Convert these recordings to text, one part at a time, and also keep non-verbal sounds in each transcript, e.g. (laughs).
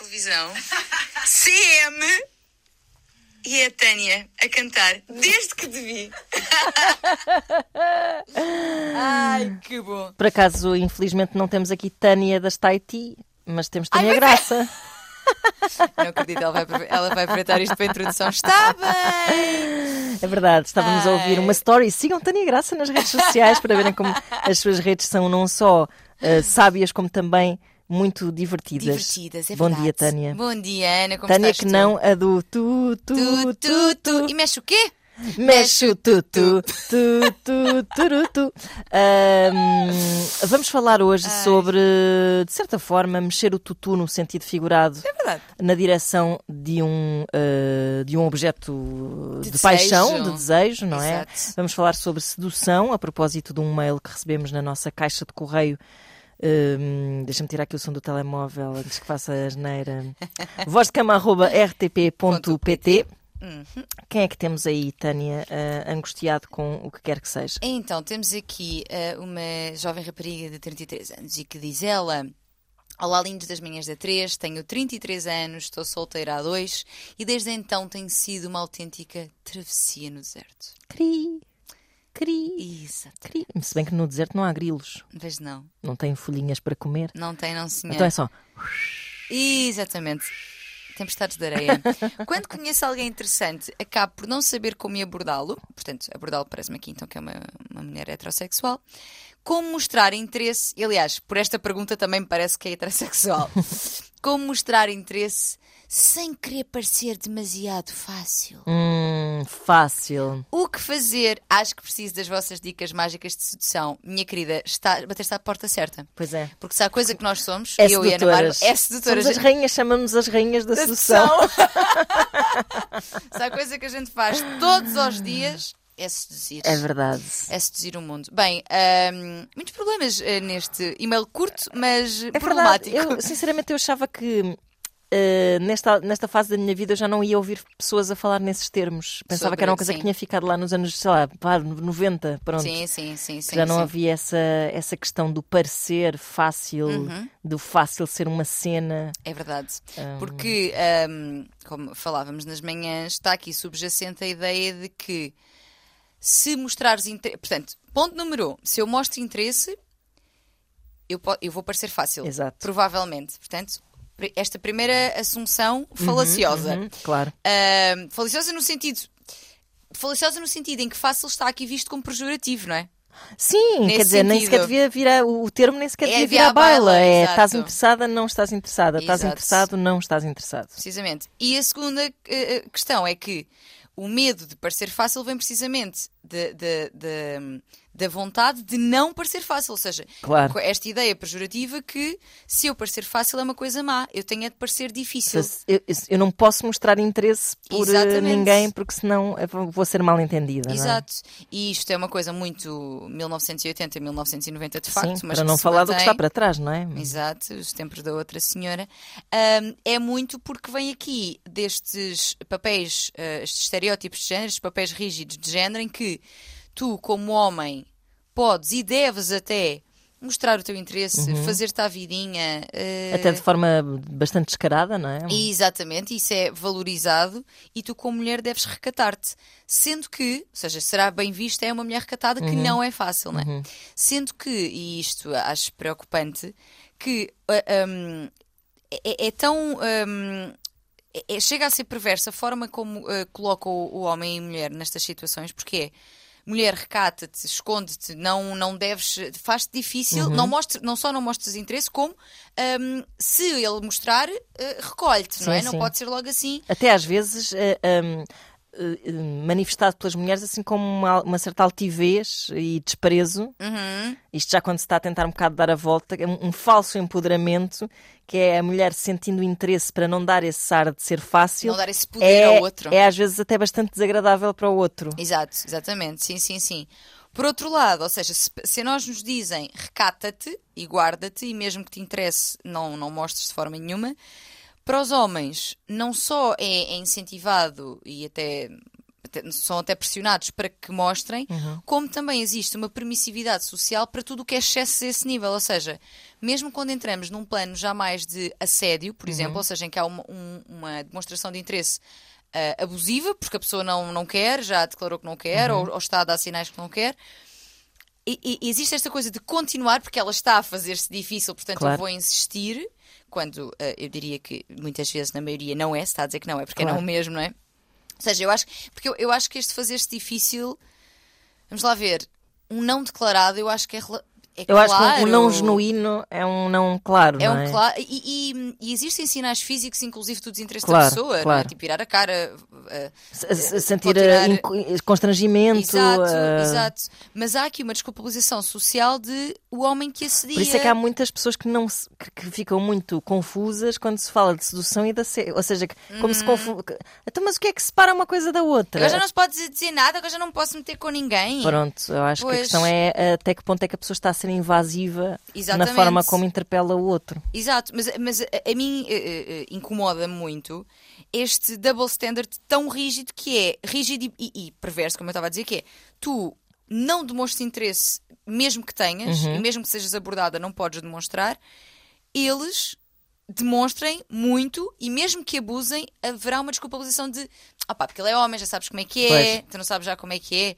televisão, CM e a Tânia a cantar desde que te vi. Ai, que bom. Por acaso, infelizmente, não temos aqui Tânia das Tahiti, mas temos Tânia Ai, Graça. Não acredito, ela vai, ela vai aproveitar isto para a introdução. Está bem! É verdade, estávamos a ouvir Ai. uma story. Sigam Tânia Graça nas redes sociais para verem como as suas redes são não só eh, sábias, como também muito divertidas. Divertidas, é Bom verdade. dia, Tânia. Bom dia, Ana. Como Tânia que tu? não a do tu, tu, Tu, tu, tu. E mexe o quê? Mexe o tu, tu, tu, tu, tu. Ahm, vamos falar hoje sobre, de certa forma, mexer o tutu no sentido figurado É verdade. na direção de um, ah, de um objeto de, De paixão, de desejo, não é? Exato. Vamos falar sobre sedução, a propósito de um mail que recebemos na nossa caixa de correio. Hum, Deixa-me tirar aqui o som do telemóvel antes que faça a asneira. (laughs) vozdecama.rtp.pt Uhum. Quem é que temos aí, Tânia, ah, angustiado com o que quer que seja? Então, temos aqui eh, uma jovem rapariga de 33 anos e que diz ela. Olá, lindos das manhãs da 3, tenho 33 anos, estou solteira há dois e desde então tem sido uma autêntica travessia no deserto. Cri, cri, Exato. cri. Se bem que no deserto não há grilos, Mas não, não tem folhinhas para comer. não tem, não senhor. Então é só. Exatamente. Tempestades de areia. (laughs) Quando conheço alguém interessante, acabo por não saber como abordá-lo. Portanto, abordá-lo parece-me aqui então que é uma, uma mulher heterossexual. Como mostrar interesse. E, aliás, por esta pergunta também me parece que é heterossexual. (laughs) Como mostrar interesse sem querer parecer demasiado fácil. Hum, fácil. O que fazer? Acho que preciso das vossas dicas mágicas de sedução. Minha querida, está, bater-se à porta certa. Pois é. Porque se há coisa que nós somos, É eu e Ana Bárbara, é sedutoras. Somos as rainhas, chamamos as rainhas da da sedução. (laughs) (laughs) Se há coisa que a gente faz todos os dias, é seduzir. É verdade. É seduzir o mundo. Bem, ahm, muitos problemas eh, neste e-mail curto, mas É verdade. problemático. Eu, sinceramente, eu achava que eh, nesta, nesta fase da minha vida eu já não ia ouvir pessoas a falar nesses termos. Pensava Sobre- que era uma coisa sim. que tinha ficado lá nos anos, sei lá, pá, 90, pronto. Sim, sim, sim, sim. já não sim. havia essa, essa questão do parecer fácil, Uhum. do fácil ser uma cena. É verdade. Hum. Porque, ahm, como falávamos nas manhãs, está aqui subjacente a ideia de que se mostrares interesse. Portanto, ponto número um: se eu mostro interesse, eu, eu vou parecer fácil. Exato. Provavelmente. Portanto, esta primeira assunção falaciosa. Uhum, claro. Ahm, falaciosa no sentido. Falaciosa no sentido em que fácil está aqui visto como pejorativo, não é? Sim, Nesse quer dizer, nem sentido. sequer devia vir a, o termo nem sequer É devia vir via à baila. baila, É estás interessada, não estás interessada. Estás Exato. interessado, não estás interessado. Precisamente. E a segunda eh, eh, questão é que o medo de parecer fácil vem precisamente de- de- de- da vontade de não parecer fácil. Ou seja, Claro. esta ideia pejorativa que se eu parecer fácil é uma coisa má, eu tenho é de parecer difícil. Eu, eu- não posso mostrar interesse por eh, Exatamente. ninguém porque senão eu vou- ser mal entendida. é? Exato. E isto é uma coisa muito 1980, 1990 de facto. Sim, mas para não falar do que mantém. está para trás, não é? Exato, os tempos da outra senhora. Ahm, é muito porque vem aqui destes papéis, ah, estes estereótipos de género, estes papéis rígidos de género, em que tu, como homem, podes e deves até mostrar o teu interesse, fazer-te à vidinha. Uhum. Até de forma bastante descarada, não é? exatamente, isso é valorizado e tu, como mulher, deves recatar-te. Sendo que, ou seja, será bem vista, é uma mulher recatada que não é fácil, não é? Sendo que, e isto acho preocupante, que ah, hum, é, é tão. hum, é- é- chega a ser perversa a forma como ah, coloca o, o homem e a mulher nestas situações, porque é. Mulher, recata-te, esconde-te, não, não deves, faz-te difícil, não, mostre, não só não mostres interesse, como hum, se ele mostrar, eh, recolhe-te, não Sim, é? Não sim. pode ser logo assim. Até às vezes hum, eh, eh, manifestado pelas mulheres assim como uma, uma certa altivez e desprezo. Uhum. Isto já quando se está a tentar um bocado dar a volta, é um, um falso empoderamento, que é a mulher sentindo interesse para não dar esse ar de ser fácil. Não dar esse poder é, ao outro. É às vezes até bastante desagradável para o outro. Exato, exatamente, sim, sim, sim. Por outro lado, ou seja, se, se nós nos dizem recata-te e guarda-te, e mesmo que te interesse, não, não mostres de forma nenhuma, para os homens não só é, é incentivado e até são até pressionados para que mostrem, Uhum. como também existe uma permissividade social para tudo o que é excesso a esse nível. Ou seja, mesmo quando entramos num plano já mais de assédio, por exemplo, ou seja, em que há uma, um- uma demonstração de interesse ah, abusiva, porque a pessoa não, não quer, já declarou que não quer, ou, ou está a dar sinais que não quer. E, e existe esta coisa de continuar, porque ela está a fazer-se difícil, portanto Claro. eu vou insistir, quando ah, eu diria que muitas vezes, na maioria, não é, se está a dizer que não é, porque é Claro. não mesmo, não é? Ou seja, eu acho, porque eu, eu acho que este fazer-se difícil, vamos lá ver, um não declarado, eu acho que é, é Eu acho claro. que um não genuíno é um não claro, É não um é? claro. E, e- e existem sinais físicos, inclusive, do desinteresse Claro, da pessoa, é? claro. Tipo, virar a cara. ah, Se- se- Sentir pode tirar- eh, constrangimento. Exato, eh, exato. Mas há aqui uma desculpabilização social de o homem que assedia. Por isso é que há muitas pessoas que não se- que, que ficam muito confusas quando se fala de sedução e da se... ou seja, que- como se confunde. Então, mas o que é que separa uma coisa da outra? Agora já não se pode dizer, nada, agora já não me posso meter com ninguém. Pronto, eu acho que Pois. a questão é até que ponto é que a pessoa está a ser invasiva Exatamente. na forma como interpela o outro. Exato, mas, mas a, a mim eh, incomoda muito este double standard tão rígido que é rígido e, e- e perverso, como eu estava a dizer, que é tu não demonstras interesse, mesmo que tenhas, Uhum. e mesmo que sejas abordada, não podes demonstrar, eles demonstrem muito e mesmo que abusem, haverá uma desculpabilização de ah pá, porque ele é homem, já sabes como é que é, Pois. tu não sabes já como é que é.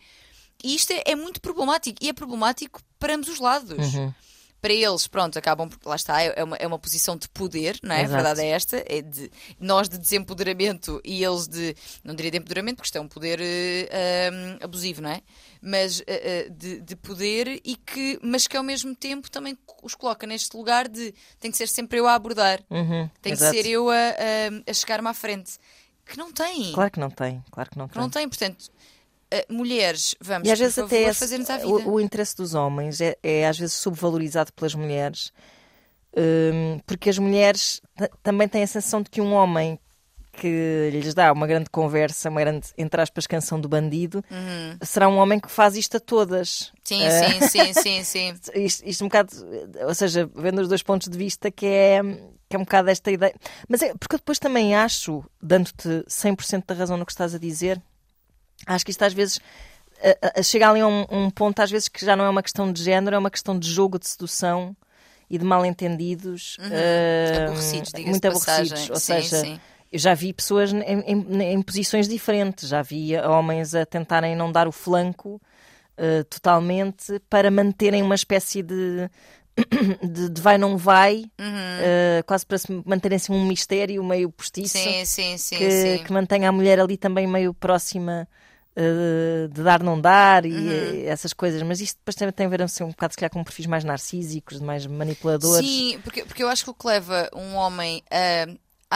E isto é, é muito problemático e é problemático para ambos os lados Uhum. para eles, pronto, acabam por. Lá está, é uma, é uma posição de poder, não é? Exato. A verdade é esta. É de, nós de desempoderamento e eles de. Não diria de empoderamento, porque isto é um poder ahm, abusivo, não é? Mas eh, de, de poder e que. Mas que ao mesmo tempo também os coloca neste lugar de. Tem que ser sempre eu a abordar. Uhum, Tem exato. que ser eu a, a, a chegar-me à frente. Que não tem. Claro que não tem, claro que não tem. não tem, portanto. Eh, mulheres, vamos E às vezes favor, até esse- fazer-nos à vida. o, o interesse dos homens é, é às vezes subvalorizado pelas mulheres, hum, porque as mulheres ta- também têm a sensação de que um homem que lhes dá uma grande conversa, uma grande, entre aspas, canção do bandido, será um homem que faz isto a todas. Uhum. Sim, Eh, sim, sim, (laughs) sim, sim. isto, isto um bocado, ou seja, vendo os dois pontos de vista, que é, que é um bocado esta ideia. Mas é porque eu depois também acho, dando-te 100% da razão no que estás a dizer, acho que isto às vezes a- a- chega ali a um, um ponto, às vezes, que já não é uma questão de género, é uma questão de jogo de sedução e de mal-entendidos. eh, Aborrecidos, diga-se muito passagem. aborrecidos. Ou Sim, seja, sim. eu já vi pessoas em, em- em posições diferentes, já vi homens a tentarem não dar o flanco eh, totalmente para manterem uma espécie de, (coughs) de, de vai não vai, eh, quase para se manterem assim um mistério meio postiço Uhum. Sim, que, que mantenha a mulher ali também meio próxima eh, de dar não dar e Uhum. essas coisas, mas isto depois também tem a ver assim, um bocado se calhar com perfis mais narcísicos, mais manipuladores. Sim, porque, porque eu acho que o que leva um homem a.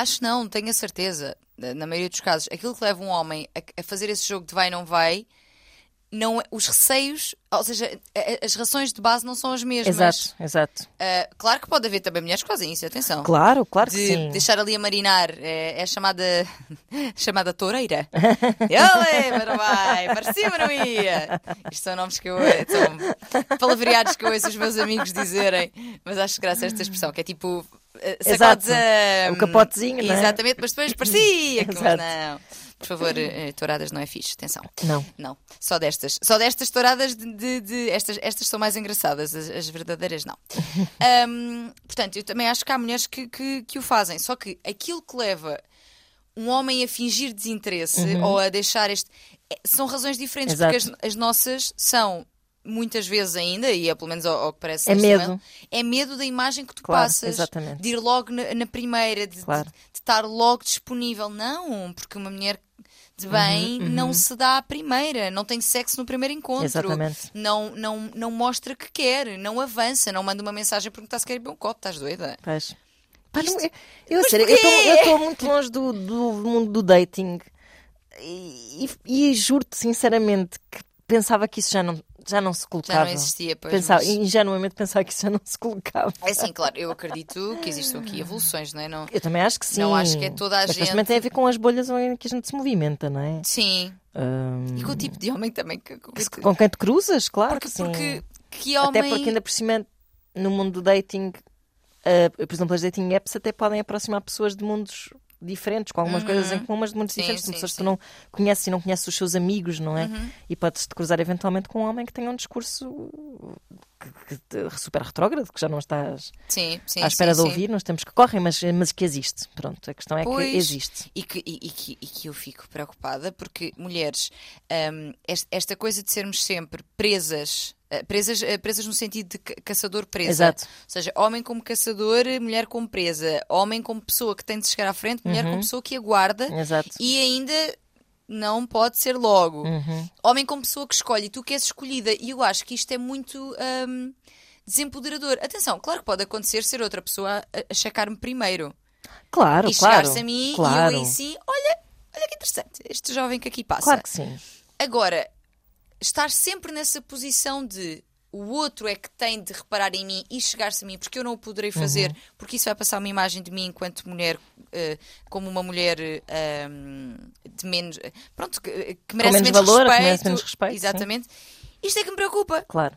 Acho não, tenho a certeza, na na maioria dos casos, aquilo que leva um homem a, a fazer esse jogo de vai não vai, não é- os receios, ou seja, a- a- as rações de base não são as mesmas. Exato, exato. Ah, claro que pode haver também mulheres que fazem isso, atenção. Claro, claro que de sim. deixar ali a marinar é, é chamada (laughs) chamada toureira. (laughs) Ele, não vai, para cima não ia. Isto são nomes que eu são palavreados que eu ouço os meus amigos dizerem, mas acho graça a esta expressão, que é tipo eh, Exato. sacodes a- O capotezinho, não é? Exatamente, mas depois parecia que mas (laughs) Exato. não. Por favor, eh, touradas não é fixe, atenção. Não. Não, só destas. Só destas touradas de. de- de- estas, estas são mais engraçadas, as, as verdadeiras não. (laughs) Ahm, portanto, eu também acho que há mulheres que, que, que o fazem. Só que aquilo que leva um homem a fingir desinteresse ou a deixar este. é- São razões diferentes, Uhum. Exato. porque as, as nossas são. Muitas vezes ainda, e é pelo menos ao, ao que parece É medo. momento, é medo da imagem que tu Claro, passas, exatamente. de ir logo na, na primeira, de, de- Claro. de estar logo disponível. Não, porque uma mulher de bem Uhum, não se dá à primeira, não tem sexo no primeiro encontro, Exatamente. não, não, não mostra que quer, não avança, não manda uma mensagem a perguntar se quer beber um copo, estás doida? Pois. Pá, não- Isto- eu, eu estou muito longe do, do mundo do dating e, e- e juro-te sinceramente que pensava que isso já não, já não se colocava. Já não existia, pois. Pensava, mas- ingenuamente pensava que isso já não se colocava. É assim, claro, eu acredito que existam aqui evoluções, não é? Não... Eu também acho que sim. Não acho que é toda a Mas gente- também tem a ver com as bolhas em que a gente se movimenta, não é? Sim, Hum, e com o tipo de homem também que. que- que- com quem te cruzas, claro porque, que sim. porque que homem. Até porque ainda por cima, no mundo do dating, uh, por exemplo, as dating apps até podem aproximar pessoas de mundos diferentes, com algumas coisas em comum, mas muito Sim, diferentes. Sim, pessoas que tu não conheces e não conheces os seus amigos, não é? E podes-te cruzar eventualmente com um homem que tenha um discurso que, que super retrógrado, que já não estás Sim, sim. à espera sim, de ouvir nos tempos que correm, mas, mas que existe. Pronto, a questão é Pois. que existe. E que, e, e que, e que eu fico preocupada porque, mulheres, hum, est- esta coisa de sermos sempre presas, presas, eh, presas no sentido de ca- caçador-presa. Exato. Ou seja, homem como caçador, mulher como presa. Homem como pessoa que tem de chegar à frente, mulher como pessoa que aguarda Exato. e ainda não pode ser logo. Uhum. Homem como pessoa que escolhe e tu que és escolhida. E eu acho que isto é muito hum, desempoderador. Atenção, claro que pode acontecer ser outra pessoa a, checar-me primeiro Claro, e claro. chegar-se a mim claro. e eu aí sim, olha, olha que interessante, este jovem que aqui passa. Claro que sim. Agora, estar sempre nessa posição de o outro é que tem de reparar em mim e chegar-se a mim, porque eu não o poderei fazer, Uhum. porque isso vai passar uma imagem de mim enquanto mulher, eh, como uma mulher eh, de menos. eh, Pronto, que, que merece menos menos valor, que respeito. merece menos respeito, sim. Exatamente. Isto é que me preocupa. Claro.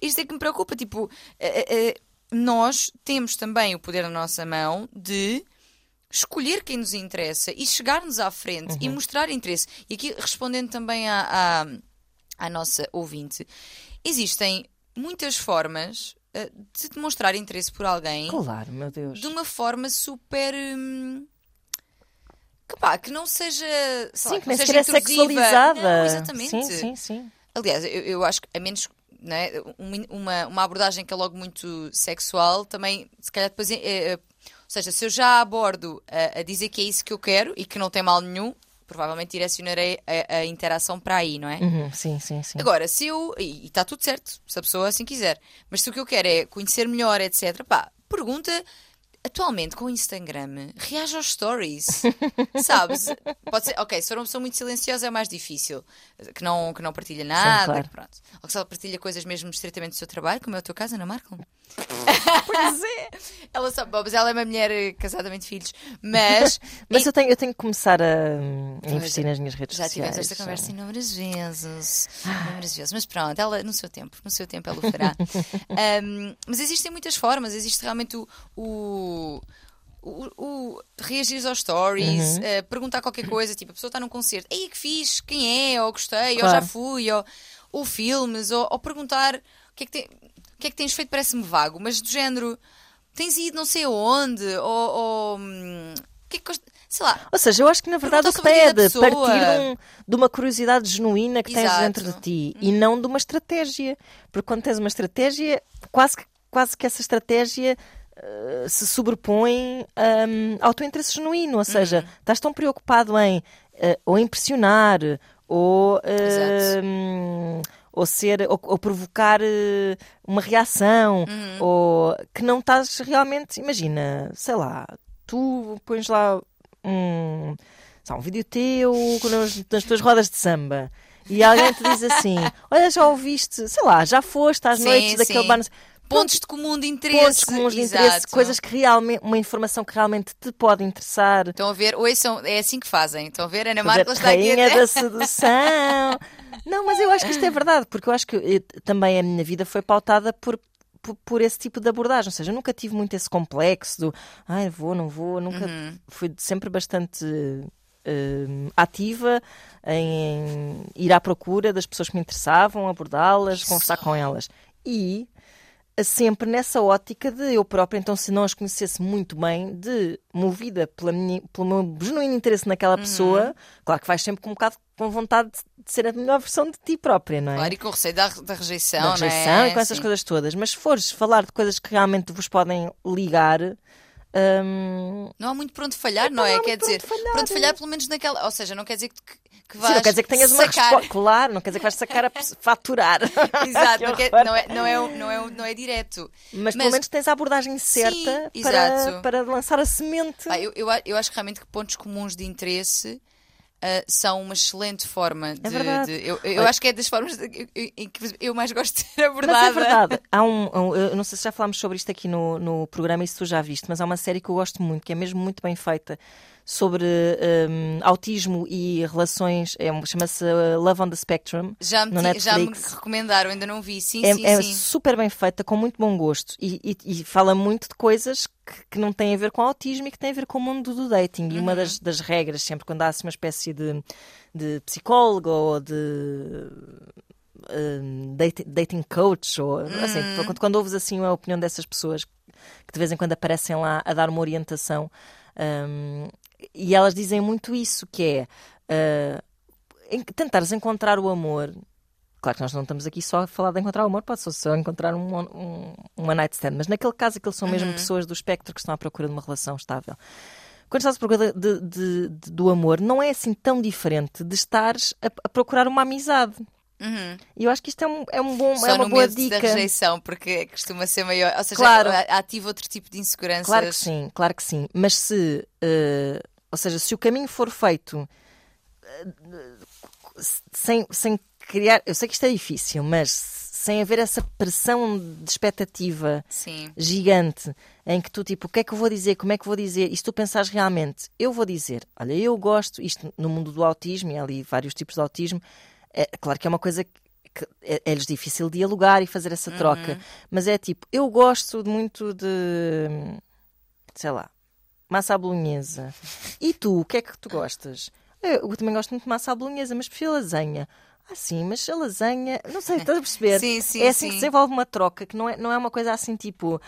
Isto é que me preocupa. Tipo, eh, eh, eh, nós temos também o poder na nossa mão de escolher quem nos interessa e chegar-nos à frente Uhum. e mostrar interesse. E aqui, respondendo também à, à, à nossa ouvinte, existem muitas formas eh, de demonstrar interesse por alguém Claro, meu Deus. de uma forma super. hum, que, pá, que não seja. Sim, lá, que não seja é sexualizada. Não, exatamente. Sim, sim, sim. Aliás, eu, eu acho que a menos né, uma, uma, abordagem que é logo muito sexual, também, se calhar depois. eh, eh, ou seja, se eu já abordo a, a dizer que é isso que eu quero e que não tem mal nenhum, provavelmente direcionarei a, a interação para aí, não é? Uhum, sim, sim, sim. Agora, se eu. E está tudo certo, se a pessoa assim quiser. Mas se o que eu quero é conhecer melhor, etc., pá, pergunta. Atualmente, com o Instagram, reage aos stories. (laughs) Sabes? Pode ser, ok, se for uma pessoa muito silenciosa é mais difícil. Que não, que não partilha nada. claro. que pronto. Ou que só partilha coisas mesmo estritamente do seu trabalho, como é o teu caso, Ana Marco. (laughs) Pois é. Ela sabe, bom, mas ela é uma mulher eh, casada, de filhos. Mas. (laughs) Mas e- eu tenho, eu tenho que começar a, hum, investir já- nas minhas redes Já sociais. tivemos esta conversa inúmeras vezes. Ah. Inúmeras vezes. Mas pronto, ela, no seu tempo, no seu tempo ela o fará. Um, mas existem muitas formas. Existe realmente o. o o, o reagir aos stories, Uhum. eh, perguntar qualquer coisa, tipo, a pessoa está num concerto, ei, que fiz, quem é, ou gostei, ou Claro. já fui, ou, ou filmes, ou, ou perguntar o que é que, tem- o que é que tens feito, parece-me vago, mas do género, tens ido não sei aonde, ou, ou hum, o que é que sei lá, Ou seja, eu acho que na verdade o que tem é partir de, um- de uma curiosidade genuína que tens Exato. dentro de ti e não de uma estratégia. Porque quando tens uma estratégia, quase que, quase que essa estratégia eh, se sobrepõe hum, ao teu interesse genuíno. Ou seja, Uhum. estás tão preocupado em eh, ou impressionar ou. Hum, ou ser ou, ou provocar eh, uma reação Uhum. ou que não estás realmente imagina sei lá tu pões lá um, sei um vídeo teu nas, nas tuas rodas de samba e alguém te diz assim (laughs) olha já ouviste sei lá já foste às Sim, noites daquele sim. bar não sei- pontos de comum de interesse. pontos comuns de interesse exato. coisas que realmente uma informação que realmente te pode interessar Estão a ver, oi, são, é assim que fazem. Estão a ver? Ana Marcos está aqui. rainha da sedução. Não, mas eu acho que isto é verdade, porque eu acho que eu- também a minha vida foi pautada por, por, por esse tipo de abordagem. Ou seja, eu nunca tive muito esse complexo do ai, vou, não vou, nunca Uhum. fui sempre bastante hum, ativa em ir à procura das pessoas que me interessavam, abordá-las, conversar com elas. E sempre nessa ótica de eu própria, então, se não as conhecesse muito bem, de movida pela minha, pelo meu genuíno interesse naquela Uhum. pessoa, claro que vais sempre com um bocado com vontade de ser a melhor versão de ti própria, não é? Claro, e com o receio da, da rejeição, da rejeição não é? e com essas Sim. coisas todas. Mas se fores falar de coisas que realmente vos podem ligar, hum, Não há muito por onde falhar, não não é? Quer dizer, falhar, por onde é. falhar, pelo menos naquela. Ou seja, não quer dizer que, que sim, vais. não quer dizer que tenhas uma sacar. resposta. Claro, não quer dizer que vais sacar a (laughs) faturar. Exato, não, quer- não é, não, é, não, é, não é direto. Mas, pelo Mas- menos tens a abordagem certa Sim, para, exato. para lançar a semente. Pá, eu, eu, eu acho que realmente que pontos comuns de interesse ah, são uma excelente forma de. É de- eu eu acho que é das formas em- que eu mais gosto de ser Mas abordada. é verdade. (laughs) Há um, um- eu não sei se já falámos sobre isto aqui no, no programa e se tu já viste, mas há uma série que eu gosto muito, que é mesmo muito bem feita, sobre um, autismo e relações, é, chama-se uh, Love on the Spectrum. Já me, no Netflix. já me recomendaram, ainda não vi. Sim, é, sim, é sim. super bem feita, com muito bom gosto e, e, e fala muito de coisas que, que, não têm a ver com autismo e que têm a ver com o mundo do dating. E uma das, Uhum. das regras, sempre quando há assim, uma espécie de, de psicólogo ou de um, dating, dating coach, ou assim, Uhum. quando, quando ouves assim a opinião dessas pessoas que de vez em quando aparecem lá a dar uma orientação, um, e elas dizem muito isso, que é uh, tentares encontrar o amor. Claro que nós não estamos aqui só a falar de encontrar o amor, pode só, só encontrar um, um, uma night stand, mas naquele caso aqueles são mesmo pessoas do espectro que estão à procura de uma relação estável. Quando estás à procura de- de- de- do amor, não é assim tão diferente de estares a, a procurar uma amizade. E eu acho que isto é um, é um bom, Uhum. Só é uma boa dica. da rejeição, porque costuma ser maior. Ou seja, Claro. ativa outro tipo de inseguranças. Claro que sim, claro que sim. Mas se, eh, ou seja, se o caminho for feito eh, sem, sem criar, eu sei que isto é difícil, mas sem haver essa pressão de expectativa Sim. gigante em que tu, tipo, o que é que eu vou dizer, como é que vou dizer, e se tu pensares realmente, eu vou dizer, olha, eu gosto, isto no mundo do autismo, e há ali vários tipos de autismo, é claro que é uma coisa que é- é-lhes difícil dialogar e fazer essa troca, mas é tipo, eu gosto muito de, sei lá, massa à bolonhesa. (laughs) E tu, o que é que tu gostas? Eu, eu também gosto muito de massa à bolonhesa, mas prefiro lasanha. Ah, sim, mas a lasanha. Não sei, estás a perceber? (laughs) Sim, sim, é assim sim. que se desenvolve uma troca, que não é, não é uma coisa assim tipo.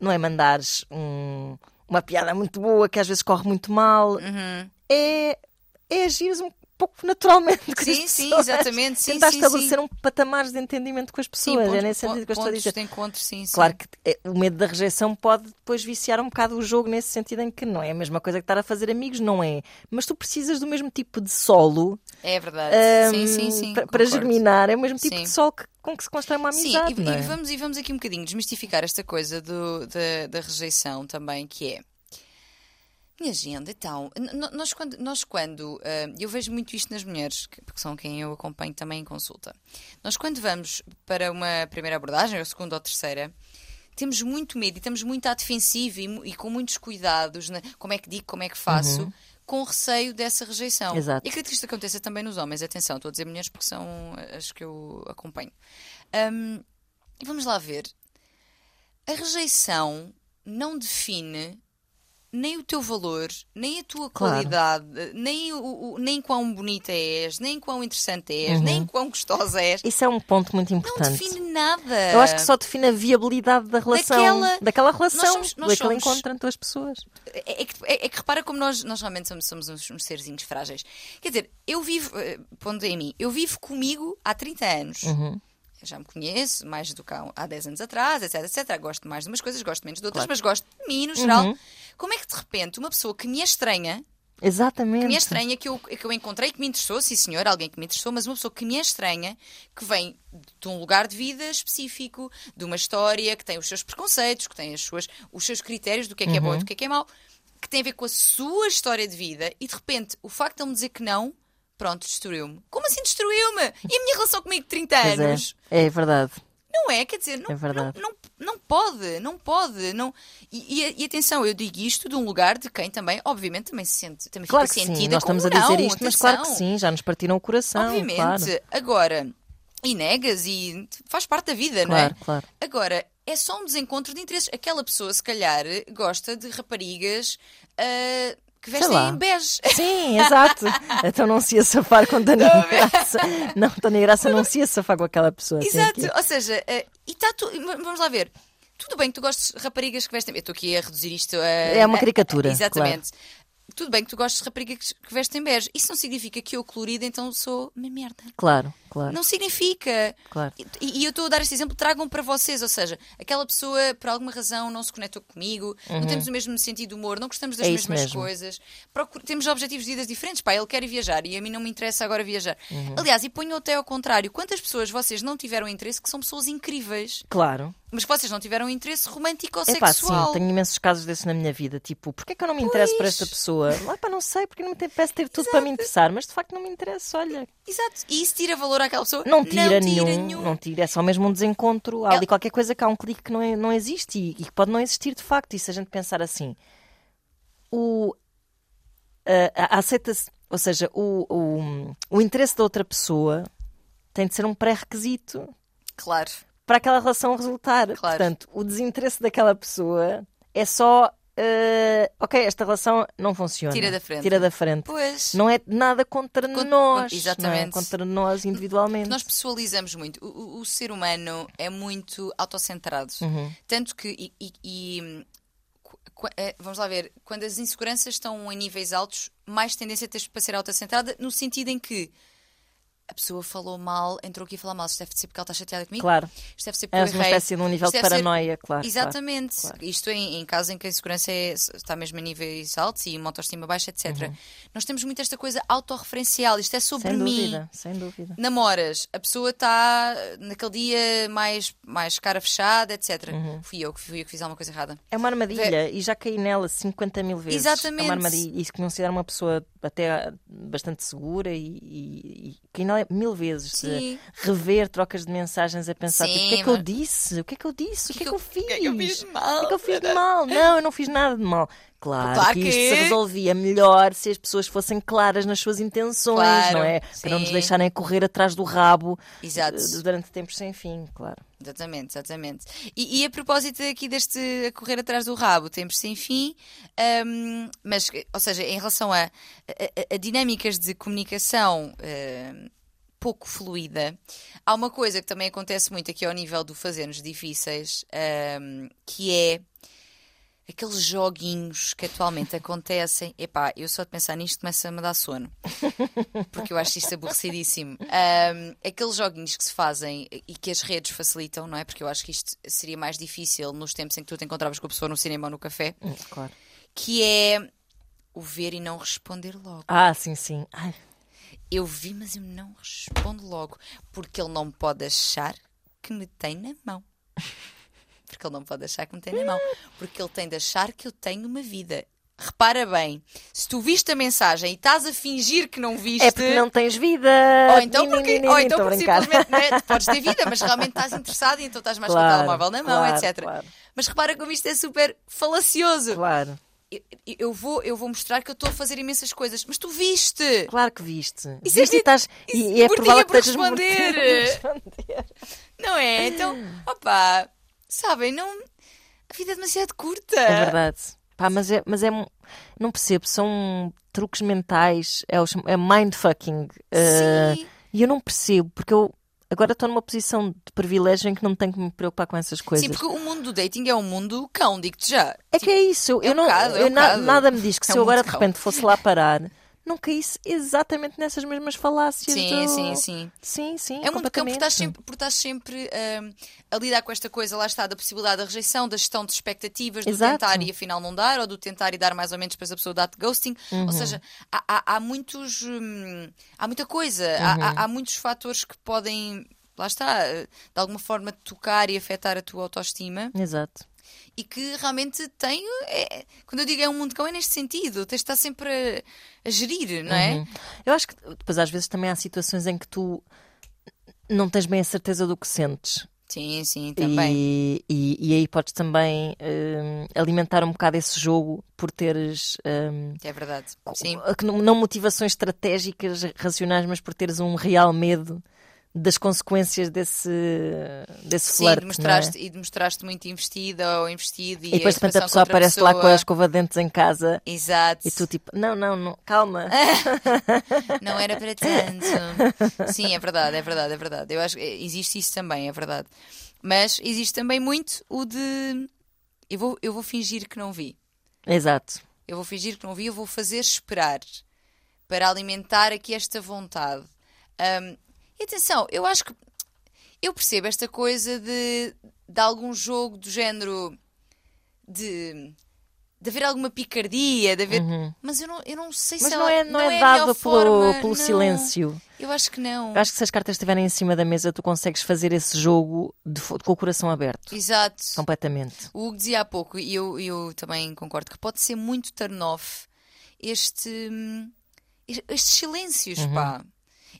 Não é mandares um- uma piada muito boa que às vezes corre muito mal. Uhum. É, é agires um pouco naturalmente com Sim, sim, exatamente, sim, Tentar sim, estabelecer sim. um patamar de entendimento com as Sim, pessoas. pontos, é nesse sentido que eu estou a dizer. de encontro, sim, sim. Claro que é, o medo da rejeição pode depois viciar um bocado o jogo nesse sentido em que não é a mesma coisa que estar a fazer amigos, não é? Mas tu precisas do mesmo tipo de solo É verdade. sim, sim, hum, sim. para, para germinar, é o mesmo tipo Sim. de solo que- com que se constrói uma Sim, amizade. e, não é? e vamos, e vamos aqui um bocadinho desmistificar esta coisa do, da, da rejeição também, que é. Minha gente, então, nós quando, nós quando ah, eu vejo muito isto nas mulheres, que- porque são quem eu acompanho também em consulta, nós quando vamos para uma primeira abordagem, ou segunda ou terceira, temos muito medo e estamos muito à defensiva e, e com muitos cuidados, né? como é que digo, como é que faço, com receio dessa rejeição. Exato. E acredito que isto aconteça também nos homens, atenção, estou a dizer mulheres porque são as que eu acompanho. E vamos lá ver. A rejeição não define nem o teu valor, nem a tua Claro. qualidade, nem, o, o- nem quão bonita és, nem quão interessante és, Uhum. nem quão gostosa és. Isso é um ponto muito Não importante. define nada. Eu acho que só define a viabilidade da relação, Daquela- daquela relação, somos- nós daquele somos- encontro entre as pessoas. É, é que, é- é que repara como nós, nós realmente somos, somos uns, uns serzinhos frágeis. Quer dizer, eu vivo, eh, pondo em mim, eu vivo comigo há 30 anos. Uhum. Já me conheço mais do que há, há 10 anos atrás, etc, etc. Gosto mais de umas coisas, gosto menos de outras, Claro. mas gosto de mim no geral. Uhum. Como é que de repente uma pessoa que me é estranha, Exatamente. que me é estranha, que eu, que eu encontrei, que me interessou, sim senhor, alguém que me interessou, mas uma pessoa que me é estranha, que vem de um lugar de vida específico, de uma história, que tem os seus preconceitos, que tem as suas, os seus critérios do que é que é Uhum. bom e do que é que é mau, que tem a ver com a sua história de vida, e de repente o facto de ele me dizer que não, pronto, destruiu-me. Como assim destruiu-me? E a minha relação comigo de 30 Pois é. anos? É verdade. Não é, quer dizer, não, É verdade. não, não, não pode, não pode. Não... E, e- e atenção, eu digo isto de um lugar de quem também, obviamente, também se sente, também Claro fica sentida nós estamos a como dizer não, isto, mas claro que atenção. sim, já nos partiram o coração. Obviamente. Claro, Agora, e negas e faz parte da vida, não claro. é? claro. Agora, é só um desencontro de interesses. Aquela pessoa, se calhar, gosta de raparigas ah, que vestem em bege. Sim, (laughs) exato. Então não se ia safar com Tânia a. Graça. Não, Tânia Graça não se ia safar com aquela pessoa. Exato, ou seja, eh, e tá tu... vamos lá ver. Tudo bem que tu gostes de raparigas que vestem. Eu estou aqui a reduzir isto a. É uma a- caricatura, Exatamente. Tudo bem que tu gostes de raparigas que vestem bege. Isso não significa que eu, colorida, então sou uma merda. Claro, claro, Não significa. claro. E, e eu estou a dar este exemplo, tragam para vocês. Ou seja, aquela pessoa, por alguma razão, não se conectou comigo, não temos o mesmo sentido de humor, não gostamos das Uhum. É mesmas coisas, temos objetivos de vidas diferentes. Pá, ele quer viajar e a mim não me interessa agora viajar. Uhum. Aliás, e ponho até ao contrário: quantas pessoas vocês não tiveram interesse que são pessoas incríveis, Claro. mas que vocês não tiveram interesse romântico ou Epá, sexual? sim, tenho imensos casos desses na minha vida. Tipo, porquê é que eu não me interesso por esta pessoa? Lá para não sei, porque não me parece ter tudo para me interessar, mas de facto não me interessa, olha. Exato. E isso tira valor àquela pessoa? Não tira, nenhum, nenhum. não tira, é só mesmo um desencontro. Há ali qualquer coisa que há um clique que não, é- não existe e, e que pode não existir de facto. E se a gente pensar assim, o, uh, aceita-se, ou seja, o, o, o interesse da outra pessoa tem de ser um pré-requisito. Claro. Para aquela relação resultar. Claro. Portanto, o desinteresse daquela pessoa é só Uh, ok, esta relação não funciona. Tira da frente. Tira da frente. Pois. Não é nada contra Con nós. Exatamente. É? Contra nós individualmente. Nós pessoalizamos muito. O, o, o ser humano é muito autocentrado. Uhum. Tanto que. E, e, e, eh, vamos lá ver. Quando as inseguranças estão em níveis altos, mais tendência tens para ser autocentrada, no sentido em que a pessoa falou mal, entrou aqui a falar mal. Isto deve ser porque ela está chateada comigo. Claro. Isto deve ser porque é eu errei. uma espécie de um nível de paranoia, ser... claro. Exatamente. Claro. Isto em, em casos em que a segurança é, está mesmo a níveis altos e uma autoestima baixa, etc. Uhum. Nós temos muito esta coisa autorreferencial. Isto é sobre sem mim. Dúvida, sem dúvida. Namoras, a pessoa está naquele dia mais, mais cara fechada, etc. Uhum. Fui eu que fui eu que fiz alguma coisa errada. É uma armadilha e já caí nela 50 mil vezes. Exatamente. É uma armadilha. E se considera uma pessoa até bastante segura e, e, e caí mil vezes Sim. rever trocas de mensagens a pensar tipo, o que é que eu disse? O que é que eu disse? O que, é que eu fiz? O que é que eu fiz mal? O que é que eu fiz de mal? Não, eu não fiz nada de mal. Claro, claro que isto que... se resolvia melhor se as pessoas fossem claras nas suas intenções, claro, não é? Sim. Para não nos deixarem correr atrás do rabo Exato. durante tempos sem fim, claro. Exatamente, exatamente. E, e, a propósito aqui deste correr atrás do rabo, tempos sem fim, um, mas, ou seja, em relação a, a, a dinâmicas de comunicação. Um, pouco fluida. Há uma coisa que também acontece muito aqui ao nível do fazer-nos difíceis, um, que é aqueles joguinhos que atualmente acontecem. Epá, eu só de pensar nisto começa-me a dar sono. Porque eu acho isto aborrecidíssimo. Um, aqueles joguinhos que se fazem e que as redes facilitam, não é? Porque eu acho que isto seria mais difícil nos tempos em que tu te encontravas com a pessoa no cinema ou no café. Hum, claro. Que é o ver e não responder logo. Ah, sim, sim. Ai eu vi, mas eu não respondo logo. Porque ele não pode achar que me tem na mão. (laughs) Porque ele não pode achar que me tem na mão. Porque ele tem de achar que eu tenho uma vida. Repara bem, se tu viste a mensagem e estás a fingir que não viste. É porque não tens vida. Ou então porque, ou então porque simplesmente né, podes ter vida, mas realmente (laughs) estás interessado e então estás mais claro, com o telemóvel na mão, claro, etc. Claro. Mas repara como isto é super falacioso. Claro eu vou, eu vou mostrar que eu estou a fazer imensas coisas, mas tu viste! Claro que viste. Isso viste é, e, estás, e é provável que estejas (laughs) responder. responder. Não é? Então, opá, sabem, não. A vida é demasiado curta. É verdade. Pá, mas é, mas é. Não percebo, são truques mentais, é, é mindfucking. Uh, e eu não percebo, porque eu Agora estou numa posição de privilégio em que não tenho que me preocupar com essas coisas. Sim, porque o mundo do dating é um mundo cão, digo-te já. É tipo, que é isso. Eu, é um não, bocado, é eu um na, nada me diz que é se eu agora de cão. repente fosse lá parar, não caísse exatamente nessas mesmas falácias. Sim, do... sim, sim. Sim, sim. É muito cão porque estás sempre, porque estás sempre um, a lidar com esta coisa, lá está, da possibilidade da rejeição, da gestão de expectativas, do Exato. tentar e afinal não dar, ou do tentar e dar mais ou menos, depois a pessoa dá-te ghosting. Uhum. Ou seja, há, há, há muitos. Hum, há muita coisa, Uhum. há, há, há muitos fatores que podem lá está, de alguma forma tocar e afetar a tua autoestima. Exato. E que realmente tem. É, quando eu digo é um mundo cão, é neste sentido. Tens de estar sempre a, a gerir, não é? Uhum. Eu acho que depois às vezes também há situações em que tu não tens bem a certeza do que sentes. Sim, sim, também. E, e, e aí podes também um, alimentar um bocado esse jogo por teres. Um, é verdade. Sim. Não motivações estratégicas, racionais, mas por teres um real medo das consequências desse, desse Sim, flerte, demonstraste, é? e demonstraste muito investida ou investido. E, e depois de repente a pessoa aparece pessoa... lá com a escova de dentes em casa. Exato. E tu tipo, não, não, não calma. (laughs) não era para (laughs) tanto. Sim, é verdade, é verdade, é verdade. Eu acho que existe isso também, é verdade. Mas existe também muito o de eu vou, eu vou fingir que não vi. Exato. Eu vou fingir que não vi, eu vou fazer esperar para alimentar aqui esta vontade. Um, e atenção, eu acho que eu percebo esta coisa de, de algum jogo do género de, de haver alguma picardia, de haver. Uhum. Mas eu não, eu não sei Mas se não ela, é, não é é dado pelo, pelo não. silêncio. Eu acho que não. Eu acho que se as cartas estiverem em cima da mesa, tu consegues fazer esse jogo de, com o coração aberto. Exato. Completamente. O Hugo dizia há pouco, e eu, eu também concordo, que pode ser muito turn off este, estes silêncios, Uhum. pá.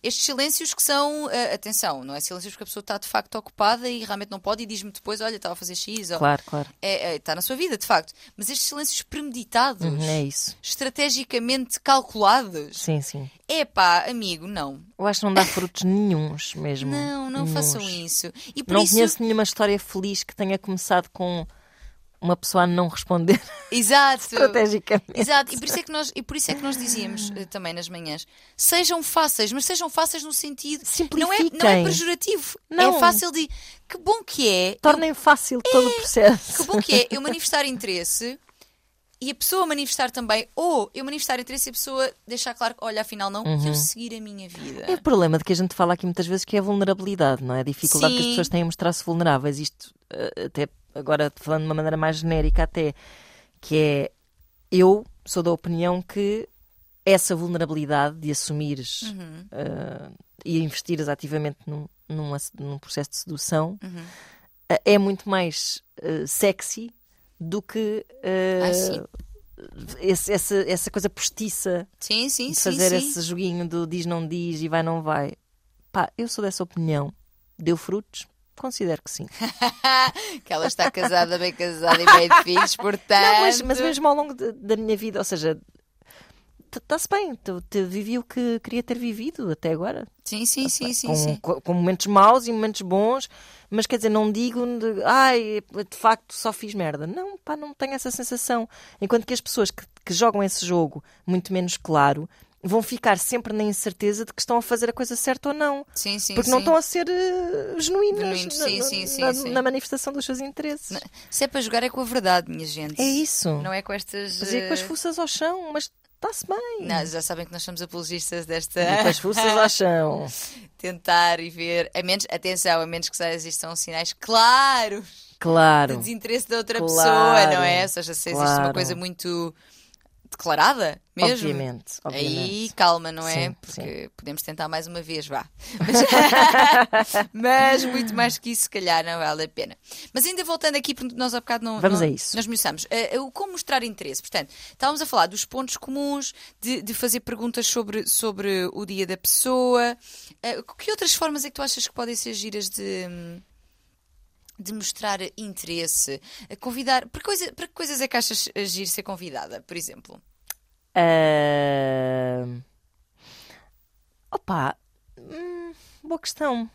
Estes silêncios que são, uh, atenção, não é silêncios porque a pessoa está de facto ocupada e realmente não pode e diz-me depois, olha, estava a fazer X. Ou, Claro, claro. é, é, está na sua vida, de facto. Mas estes silêncios premeditados, Uhum, É isso. estrategicamente calculados, Sim, sim. é pá, amigo, não. Eu acho que não dá frutos (laughs) nenhuns mesmo. Não, não Nenhuns. façam isso. E por Não isso. conheço nenhuma história feliz que tenha começado com uma pessoa a não responder (laughs) Exato. estrategicamente. Exato, e por isso é que nós, e por isso é que nós dizíamos eh, também nas manhãs: sejam fáceis, mas sejam fáceis no sentido. Não é, não é pejorativo. Não. É fácil de. Que bom que é. Tornem fácil todo o processo. Que bom que é eu (laughs) manifestar interesse e a pessoa manifestar também, ou eu manifestar interesse e a pessoa deixar claro que, olha, afinal não, Uhum. quero seguir a minha vida. É o problema de que a gente fala aqui muitas vezes que é a vulnerabilidade, não é? A dificuldade que as Sim. pessoas têm a mostrar-se vulneráveis. Isto, eh, até agora falando de uma maneira mais genérica, até que é eu sou da opinião que essa vulnerabilidade de assumires Uhum. eh, e investires ativamente num, num, processo de sedução Uhum. eh, é muito mais eh, sexy do que esse- essa, essa coisa postiça Sim, sim, de fazer sim. esse joguinho do diz não diz e vai não vai. Pá, eu sou dessa opinião. Deu frutos? Considero que sim. (laughs) que ela está casada, bem casada e bem de filhos, portanto. Não, mas, mas mesmo ao longo de- da minha vida, ou seja, está-se bem, te, te vivi o que queria ter vivido até agora. Sim, sim, sim, sim, com, sim. com- momentos maus e momentos bons, mas quer dizer, não digo de, ai, de facto só fiz merda. Não, pá, não tenho essa sensação. Enquanto que as pessoas que, que jogam esse jogo muito menos claro vão ficar sempre na incerteza de que estão a fazer a coisa certa ou não. Sim, sim, Porque sim. não estão a ser eh, genuínas Genuínos, na, sim, na- na- manifestação dos seus interesses. Se é para jogar é com a verdade, minha gente. É isso. Não é com estas. Fazer com as eh, fuças ao chão, mas está-se bem. Não, já sabem que nós somos apologistas desta. E com as fuças ao chão. (laughs) Tentar e ver. A menos, atenção, a menos que já existam sinais claros de Claro. desinteresse da outra Claro. pessoa, não é? Ou seja, se existe uma Claro. coisa muito declarada mesmo. Obviamente, obviamente. Aí calma, não é? Sim, Porque podemos tentar mais uma vez, vá. Mas, (laughs) mas muito mais que isso, se calhar, não vale a pena. Mas ainda voltando aqui, porque nós há bocado não. Vamos não- a isso. Nós esmiuçamos. Eh, o como mostrar interesse. Portanto, estávamos a falar dos pontos comuns, de, de fazer perguntas sobre, sobre o dia da pessoa. Eh, que outras formas é que tu achas que podem ser giras de. De mostrar interesse, A convidar. Para, coisa, para que coisas é que achas agir ser convidada, por exemplo? Ah, Opa, hum, boa questão.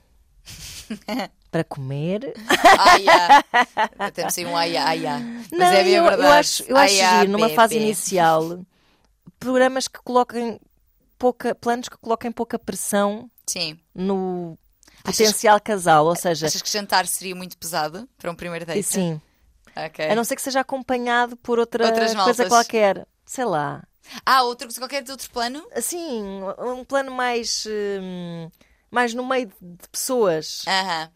(laughs) Para comer? Ai, ah. Temos aí um ai, ai, ai. Mas não, é bem eu, verdade. eu acho, eu acho Ai, giro, numa Pepe. fase inicial, programas que coloquem pouca, planos que coloquem pouca pressão Sim. no Achas- potencial casal, ou seja, Achas que jantar seria muito pesado para um primeiro date? sim, Ok. a não ser que seja acompanhado por outra Outras coisa maltas. qualquer, sei lá, Ah, outro, qualquer outro plano? assim, um plano mais, hum, mais no meio de pessoas, Aham.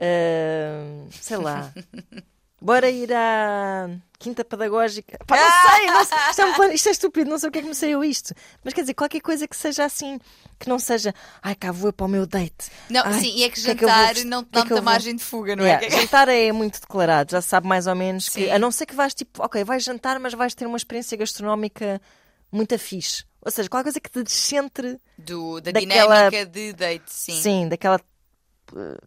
Hum, sei lá. (laughs) Bora ir à quinta pedagógica. Pá, não sei, não sei. Isto, é um plano- isto é estúpido, não sei o que é que me saiu isto. Mas quer dizer, qualquer coisa que seja assim, que não seja, ai cá vou eu para o meu date. Não, Ai, sim, e é que o que é que jantar não o te que é dá que muita vou- margem de fuga, não Yeah, é? Jantar é muito declarado, já sabe mais ou menos que, Sim. a não ser que vais tipo, ok, vais jantar, mas vais ter uma experiência gastronómica muito fixe. Ou seja, qualquer coisa que te descentre, Do, da Daquela- dinâmica de date, sim. sim, daquela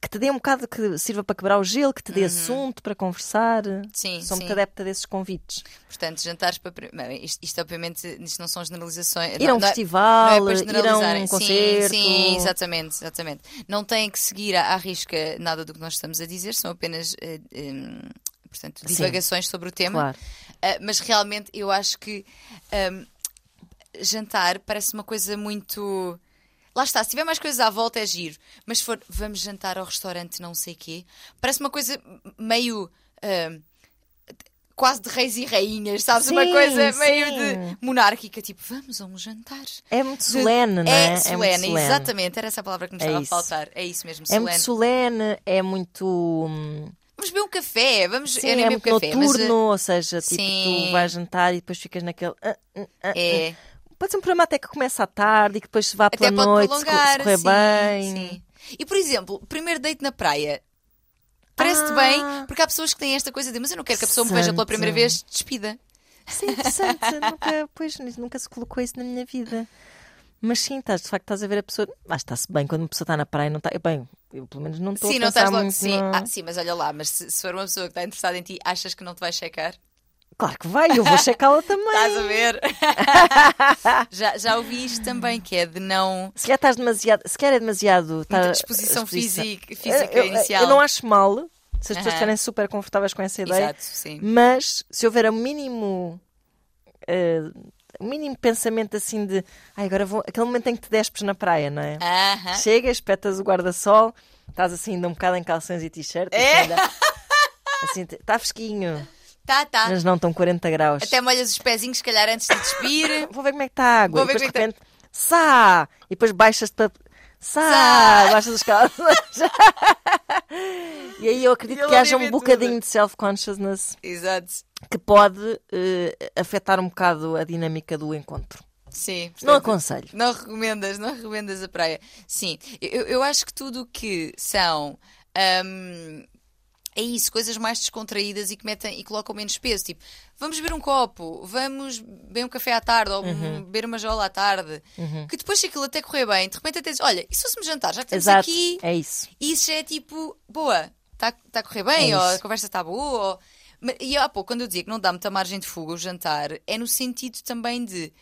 que te dê um bocado que sirva para quebrar o gelo, que te dê assunto para conversar. Uhum. Sim, Sou sim. muito adepta desses convites. Portanto, jantares para. Isto, isto, obviamente, isto não são generalizações. Ir a um não é- festival, não é ir a um Sim, concerto. Sim, exatamente, exatamente. Não têm que seguir à, à risca nada do que nós estamos a dizer, são apenas. eh, em, portanto, Sim. divagações sobre o tema. Claro. Ah, mas realmente eu acho que ahm, jantar parece uma coisa muito. Lá está, se tiver mais coisas à volta é giro, mas se for vamos jantar ao restaurante não sei quê, parece uma coisa meio. ahm, quase de reis e rainhas, sabes? uma Sim, coisa meio sim. de monárquica, tipo, vamos a um jantar. É muito solene, não é? É muito solene, exatamente, era essa a palavra que me É estava a isso. faltar. É isso mesmo, É solene. muito solene, é muito. hum, Vamos beber um café, vamos. Sim, eu nem é bebo muito café, mas. noturno, ou seja, tipo, sim. tu vais jantar e depois ficas naquele. ah, ah, ah, É. Pode ser um programa até que começa à tarde e que depois se vá pela Até pode noite, co- se prolongar, correr sim, bem. sim. E por exemplo, primeiro date na praia. Parece-te Ah. bem, porque há pessoas que têm esta coisa de mas eu não quero que a pessoa me veja pela primeira vez despida. É interessante, nunca, pois, nunca se colocou isso na minha vida. Mas sim, estás, de facto estás a ver a pessoa. Ah, está-se bem quando uma pessoa está na praia, não está. Bem, eu pelo menos não estou Sim, a não pensar estás logo. muito Sim. no- Ah, sim, mas olha lá, mas se, se for uma pessoa que está interessada em ti, achas que não te vai checar? Claro que vai, eu vou checá-la (laughs) também. Estás a ver? (laughs) já, já ouvi isto também, que é de não. Se calhar estás demasiado. Se calhar é demasiado. tá- disposição física, física eu, eu- inicial. Eu não acho mal se as pessoas estiverem super confortáveis com essa ideia. Exato, sim. Mas se houver o mínimo. eh, o mínimo pensamento assim de. Ai, agora vou. Aquele momento em que te despes na praia, não é? Aham. Chegas, espetas o guarda-sol, estás assim ainda um bocado em calções e t-shirt. É? Assim, ainda- assim, está fresquinho, Tá, tá. mas não estão 40 graus. Até molhas os pezinhos, se calhar, antes de despir. (laughs) Vou ver como é que está a água. Vou e ver depois de como é repente, sá! E depois baixas-te para. Sá! Sá! Baixas os calções. (laughs) e aí eu acredito Ele que haja um tudo. bocadinho de self-consciousness Exato. que pode eh, afetar um bocado a dinâmica do encontro. Sim. Não portanto, aconselho. Não recomendas, não recomendas a praia. Sim, eu, eu acho que tudo o que são. hum, é isso, coisas mais descontraídas e que metem e colocam menos peso. Tipo, vamos beber um copo, vamos beber um café à tarde ou Uhum. beber uma jola à tarde. Que depois, se aquilo até correr bem, de repente até dizes: Olha, e se fôssemos jantar? Já que estamos Exato. aqui. É isso. E isso já é tipo, boa, está tá a correr bem, É ou a conversa está boa. Ou... Mas- E há pouco, quando eu dizia que não dá muita margem de fuga o jantar, é no sentido também de.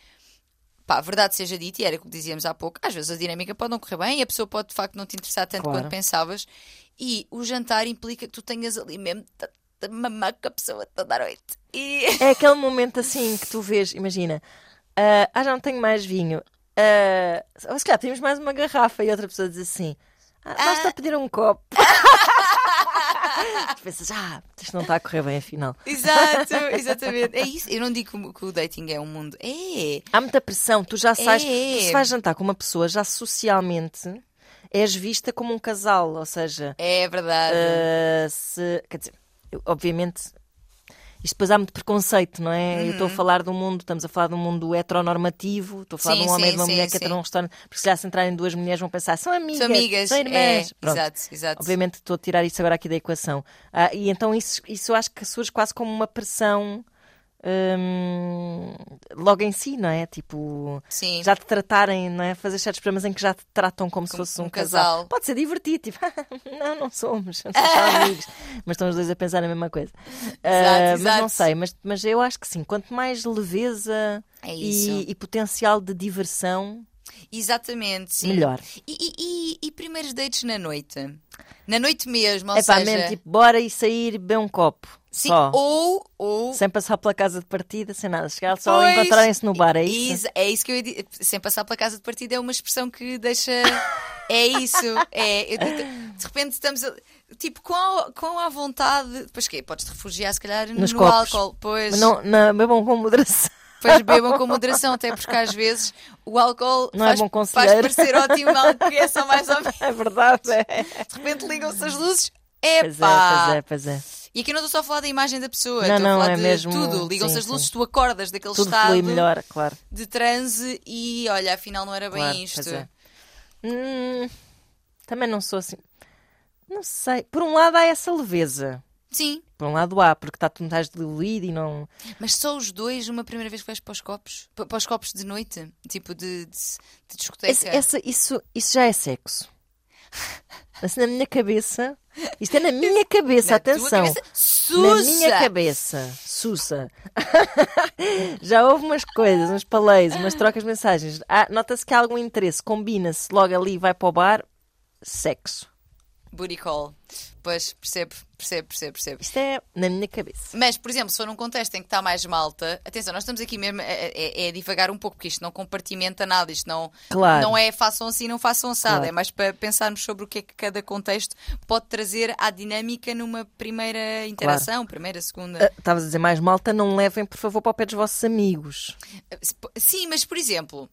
Pá, a verdade seja dita, e era o que dizíamos há pouco, às vezes a dinâmica pode não correr bem, a pessoa pode de facto não te interessar tanto Claro. quanto pensavas, e o jantar implica que tu tenhas ali mesmo de mamar com a pessoa toda a noite. E. É aquele momento assim que tu vês, imagina, ah, ah, já não tenho mais vinho. Ah, ou se calhar temos mais uma garrafa e outra pessoa diz assim: ah, basta pedir um copo. (laughs) (laughs) tu pensas, ah, isto não está a correr bem afinal. Exato, (laughs) exatamente. É isso. Eu não digo que o- dating é um mundo. É. Há muita pressão, tu já sais, É. tu se vais jantar com uma pessoa, já socialmente és vista como um casal, ou seja, É verdade. ah, se, quer dizer, obviamente. Isto depois há muito preconceito, não é? Eu estou a falar de um mundo, estamos a falar de um mundo heteronormativo, estou a falar Sim, de um homem e sim, de uma sim, mulher que entra num restaurante, porque se já se entrarem duas mulheres vão pensar, são amigas, São amigas. são irmãs. É, Pronto. exato, exato. Obviamente estou a tirar isso agora aqui da equação. Ah, e então isso, isso acho que surge quase como uma pressão hum, logo em si, não é? Tipo, Sim. já te tratarem, não é? Fazer certos programas em que já te tratam como, se fosse um, um casal. casal. Pode ser divertido, tipo, (laughs) não, não somos, somos (laughs) amigos. Mas estão os dois a pensar na mesma coisa. Ah, Mas exato. não sei, mas, mas eu acho que sim, quanto mais leveza É e, e potencial de diversão, Exatamente, sim. melhor. E, e- e- e primeiros dates na noite? Na noite mesmo, ou É seja... mesmo, tipo, bora e sair, beber um copo. Sim, só. ou... ou... Sem passar pela casa de partida, sem nada. Chegar só Pois, encontrarem-se no bar, é isso? Is- É isso que eu ia dizer. Sem passar pela casa de partida é uma expressão que deixa. É isso. É, de repente estamos. a- Tipo, com a, com a vontade. Depois que Podes-te refugiar, se calhar, Nos no copos. álcool. Pois, Mas não, não, bebam com moderação. depois bebam com moderação, até porque às vezes o álcool Não é faz, bom faz parecer ótimo, algo que é só mais (laughs) ou menos. É verdade, é. De repente ligam-se as luzes. Pois é, Epá! pois é, pois é. E aqui não estou só a falar da imagem da pessoa, Não, estou não, a falar é de mesmo- tudo. Ligam-se as luzes, sim. tu acordas daquele Tudo estado melhor, claro. de transe e olha, afinal não era bem claro isto. é. Hum, também não sou assim. Não sei. Por um lado há essa leveza. Sim, Por um lado há, porque está tu estás diluído e não. mas só os dois uma primeira vez que vais para os copos? Pa- Para os copos de noite? Tipo de, de, de discoteca? Esse- essa, isso, isso já é sexo. Assim, na minha cabeça. Isto é na minha cabeça, Na atenção. cabeça, Na minha cabeça, Sussa. (laughs) Já houve umas coisas, uns paleios, umas trocas de mensagens. Ah, Nota-se que há algum interesse, combina-se logo ali e vai para o bar. Sexo. Booty call. Pois, percebo, percebo, percebo, percebo. Isto é na minha cabeça. Mas, por exemplo, se for num contexto em que está mais malta, atenção, nós estamos aqui mesmo a, a- a divagar um pouco, porque isto não compartimenta nada, isto não, Claro. não é façam assim, não façam assado, Claro. é mais para pensarmos sobre o que é que cada contexto pode trazer à dinâmica numa primeira interação, primeira, segunda. Ah, Estavas a dizer mais malta, não levem, por favor, para o pé dos vossos amigos. Sim, mas por exemplo,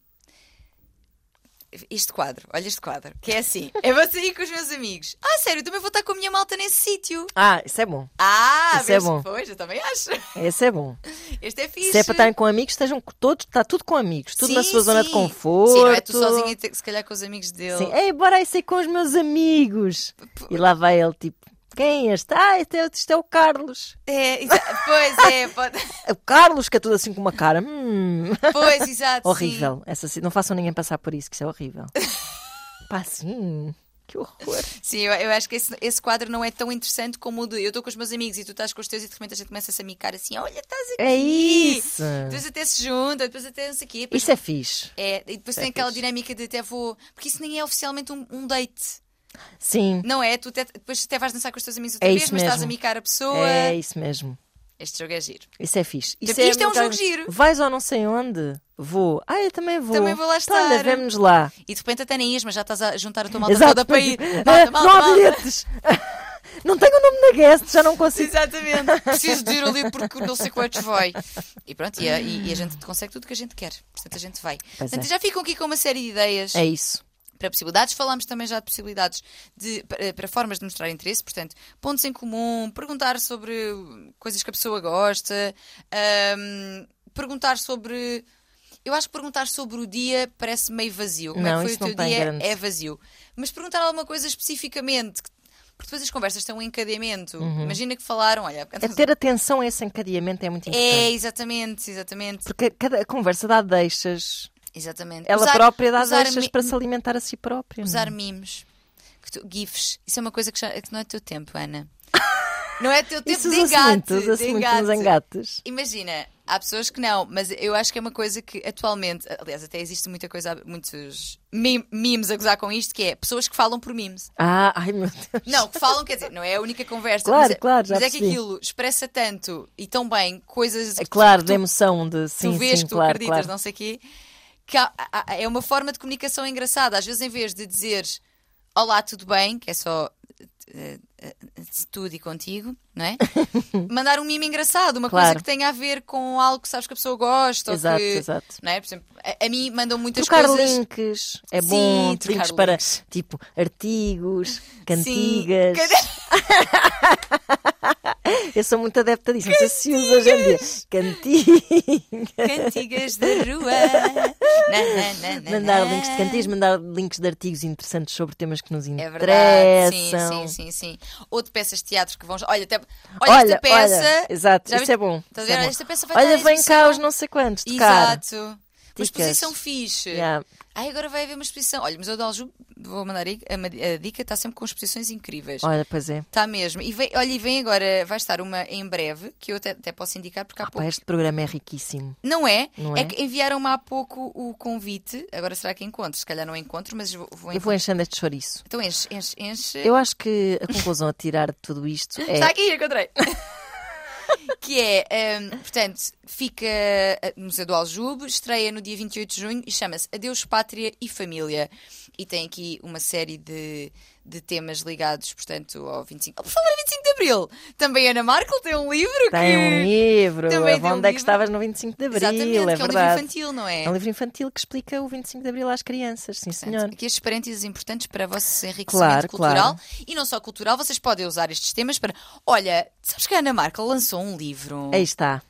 este quadro, olha este quadro, que é assim: eu vou sair com os meus amigos. Ah, sério, eu também vou estar com a minha malta nesse sítio. Ah, isso é bom. Ah, Isso é bom. Pois, eu também acho. Esse é bom. Este é fixe. Se é para estarem com amigos, estejam todos, está tudo com amigos, tudo na Sim, sua zona de sim. conforto. Sim, não é tu sozinha, se calhar com os amigos dele. Sim, ei, bora aí sair com os meus amigos. E lá vai ele, tipo, Quem é este? Ah, isto é, isto é o Carlos. É, pois é, pode... (laughs) O Carlos, que é tudo assim com uma cara. Hum. pois, exato. sim. horrível. Essa, si- não façam ninguém passar por isso, que isso é horrível. (laughs) Pá, sim. Que horror. Sim, eu, eu acho que esse, esse quadro não é tão interessante como o de eu estou com os meus amigos e tu estás com os teus e de repente a gente começa a se amicar assim: olha, estás aqui. É isso. Depois até se junta, depois até não sei o quê. Depois Isso é fixe. É, e depois Isso tem é aquela fixe. dinâmica de até vou. Porque isso nem é oficialmente um, um date. Sim. Não é? Tu até- depois até vais dançar com os teus amigos outra É vez, isso mas estás a mesmo. micar a pessoa. É isso mesmo. Este jogo é giro. Isso é fixe. Isto é um aquela- jogo giro. Vais ou não sei onde? Vou. Ah, eu também vou. Também vou lá Então, olha, estar. vemo-nos lá. E de repente até nem ias, mas já estás a juntar a tua malta Exato. toda para ir. (laughs) Malta, malta, não há malta. bilhetes. (laughs) não tenho o nome da guest, já não consigo. Exatamente. (laughs) Preciso de ir ali porque não sei quantos vai. E pronto, e a, e a gente consegue tudo o que a gente quer. Portanto, a gente vai. Pois Portanto, é. já ficam aqui com uma série de ideias. É isso. Para possibilidades. Falámos também já de possibilidades de, para, para formas de mostrar interesse, portanto, pontos em comum, perguntar sobre coisas que a pessoa gosta, ahm, perguntar sobre. Eu acho que perguntar sobre o dia parece meio vazio. Como é Não, que foi isso o teu dia? grande- É vazio. Mas perguntar alguma coisa especificamente. que- Porque depois as conversas têm um encadeamento. Imagina que falaram, olha, É ter atenção a esse encadeamento é muito importante. é exatamente, exatamente, Porque cada conversa dá deixas. Exatamente. Ela Usar- própria dá usar deixas para se alimentar a si própria. não é? Usar memes. Que tu- GIFs. Isso é uma coisa que, já, que não é teu tempo, Ana. (laughs) Não é teu tempo Isso de engate. muito, de muito engate. nos engates. Imagina, há pessoas que não, mas eu acho que é uma coisa que atualmente, aliás, até existe muita coisa, muitos mem- memes a gozar com isto, que é pessoas que falam por memes. Ah, ai meu Deus. Não, que falam, quer dizer, não é a única conversa. Claro, mas é, claro, já Mas é que percebi. aquilo expressa tanto e tão bem coisas É claro, tu, da emoção de tu sim, vês sim, que tu claro, acreditas, claro. não sei o quê, há- é uma forma de comunicação engraçada. Às vezes, em vez de dizeres Olá, tudo bem, que é só eh, eh, tudo e contigo, não é? (laughs) Mandar um mime engraçado, uma coisa Claro. que tenha a ver com algo que sabes que a pessoa gosta. Exato, ou que, exato. Não é? Por exemplo, a, a mim mandam muitas Trocar coisas. links é Sim, bom, trocar links para links. tipo artigos, cantigas. (laughs) Eu sou muito adepta disso, não sei se usa hoje em dia. Cantigas. Cantigas da rua. Na, na, na, Mandar links de cantigas, mandar links de artigos interessantes sobre temas que nos É interessam. verdade, sim, sim, sim, sim. Ou de peças de teatro que vão. Olha, até... olha, Olha, esta peça. olha, exato, Já isso é bom. A isso é bom. Esta peça vai Olha, vem cá os não sei quantos, tocar. Exato. Uma exposição fixe. Yeah. Ai, agora vai haver uma exposição. Olha, o Museu de Aljube, vou mandar aí, a, dica, está sempre com exposições incríveis. Olha, pois é. Está mesmo. E vem, olha, e vem agora, vai estar uma em breve, que eu até, até posso indicar, porque há Pá, pouco. este programa é riquíssimo. Não é? Não é? é? que enviaram-me há pouco o convite. Agora será que encontro? Se calhar não encontro, mas vou, vou Eu vou enchendo este chouriço. Então enche, enche, enche. Eu acho que a conclusão a tirar de tudo isto (laughs) é. Está aqui, encontrei. Que é, hum, portanto, fica no Museu do Aljube, estreia no dia 28 de junho e chama-se Adeus Pátria e Família. E tem aqui uma série de, de temas ligados, portanto, ao 25... Oh, por favor, 25 de Abril! Também Ana Markel tem um livro que... Tem um livro. Também tem um Onde é que livro. estavas no 25 de Abril? Exatamente, é que é um livro verdade. infantil, não é? É um livro infantil que explica o 25 de Abril às crianças, sim Portanto, senhor. Aqui estes parênteses importantes para o vosso enriquecimento Claro, cultural. claro. E não só cultural, vocês podem usar estes temas para. Olha, sabes que a Ana Markel lançou um livro. Aí está.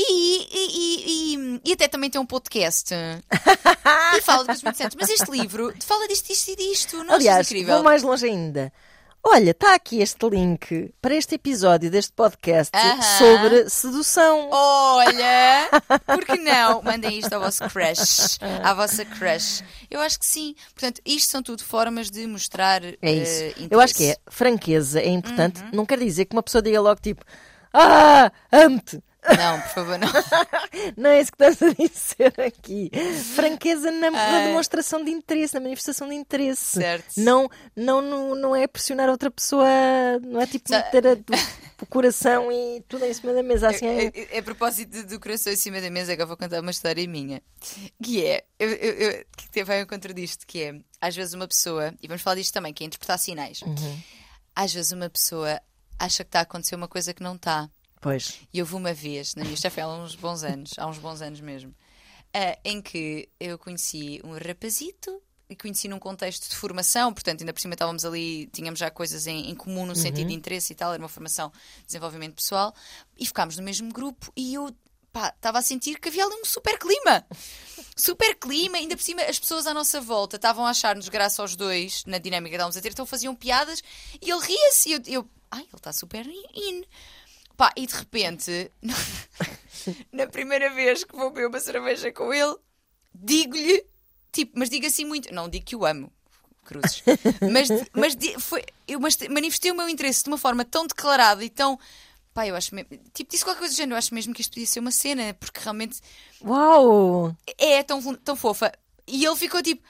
E, e, e, e, até também tem um podcast. (laughs) e fala de coisas muito certas. Mas este livro fala disto, disto e disto. Não Aliás, incrível? vou mais longe ainda. Olha, está aqui este link para este episódio deste podcast Aham. sobre sedução. Olha, (laughs) por que não? Mandem isto ao vosso crush, à vossa crush. Eu acho que sim. Portanto, isto são tudo formas de mostrar. É isso. interesse. Eu acho que é. Franqueza é importante. Uhum. Não quer dizer que uma pessoa diga logo tipo Ah, amo-te. Não, por favor, não. (laughs) Não é isso que estás a dizer aqui. Franqueza na, na Ah. demonstração de interesse, na manifestação de interesse. Certo. Não, não, não, não é pressionar outra pessoa, não é tipo meter a- o coração e tudo em cima da mesa. Assim, é, É, é- a propósito do coração em cima da mesa, que eu vou contar uma história minha. Que é, eu, eu, eu- que teve ao encontro disto, que é, às vezes uma pessoa, e vamos falar disto também, que é interpretar sinais. Uhum. Às vezes uma pessoa acha que está a acontecer uma coisa que não está. Pois. E houve uma vez, na minha já foi há uns bons anos, há uns bons anos mesmo, ah, em que eu conheci um rapazito e conheci num contexto de formação, portanto, ainda por cima estávamos ali, tínhamos já coisas em, em comum no sentido de interesse e tal, era uma formação de desenvolvimento pessoal, e ficámos no mesmo grupo e eu estava a sentir que havia ali um super clima. Super clima, ainda por cima as pessoas à nossa volta estavam a achar-nos graça aos dois, na dinâmica que estávamos a ter, então faziam piadas e ele ria-se. E eu, eu, ai, ele está super in. Pá, e de repente, (laughs) na primeira vez que vou beber uma cerveja com ele, digo-lhe, tipo, mas digo assim muito, não digo que o amo, cruzes, (laughs) mas, mas, foi, eu manifestei o meu interesse de uma forma tão declarada e tão Pá, eu acho mesmo. Tipo, disse qualquer coisa do género. Eu acho mesmo que isto podia ser uma cena, porque realmente. Uau! É tão, tão fofa. E ele ficou tipo.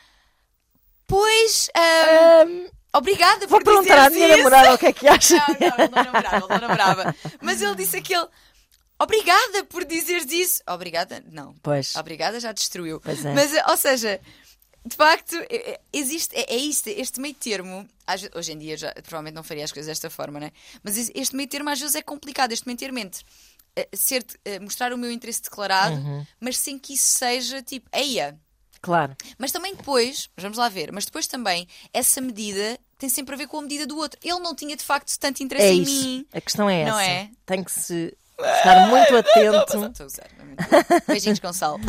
Pois. Um, um, obrigada vou por perguntar à minha isso. namorada o que é que (laughs) acha. Não, não, não namorava, não namorava. Mas ele disse aquele. Obrigada por dizeres isso. Obrigada? Não. Pois. Obrigada já destruiu. Pois é. Mas, ou seja, de facto, é, é, existe, é, é isto, este meio termo. Hoje em dia já provavelmente não faria as coisas desta forma, né? Mas este meio termo às vezes é complicado. Este meio termo entre uh, ser, uh, mostrar o meu interesse declarado, uhum. mas sem que isso seja tipo, eia. Claro. Mas também depois, vamos lá ver, mas depois também essa medida tem sempre a ver com a medida do outro. Ele não tinha de facto tanto interesse é em isso. mim. A questão é não essa. É? Tem que se estar muito (laughs) atento. Estou a usar, Beijinhos com sal. (laughs)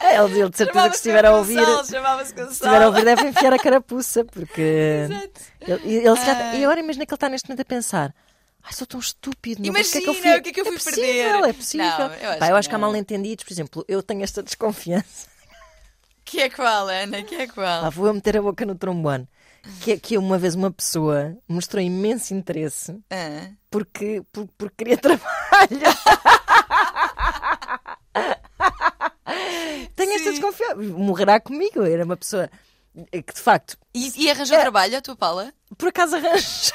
É, ele, ele de certeza que estiver a ouvir. Chamava-se sal. estiver a ouvir, deve enfiar a carapuça, porque. (laughs) Exato. Ele, ele, já, e agora imagina que ele está neste momento a pensar. Ai, sou tão estúpido. Não, Imagina, que é que eu fui, o que é que eu fui é possível, perder? É possível. Não, eu acho Pá, eu acho que, que há mal entendidos. Por exemplo, eu tenho esta desconfiança. (laughs) Que é qual, Ana? Que é qual? Lá vou eu meter a boca no trombone. Que, que uma vez uma pessoa mostrou imenso interesse Ah. porque, por, porque queria (laughs) trabalho. Tenho esta Sim. desconfiança. Morrerá comigo. Era uma pessoa que, de facto, E, e arranjou trabalho a tua Paula? por acaso arranjou.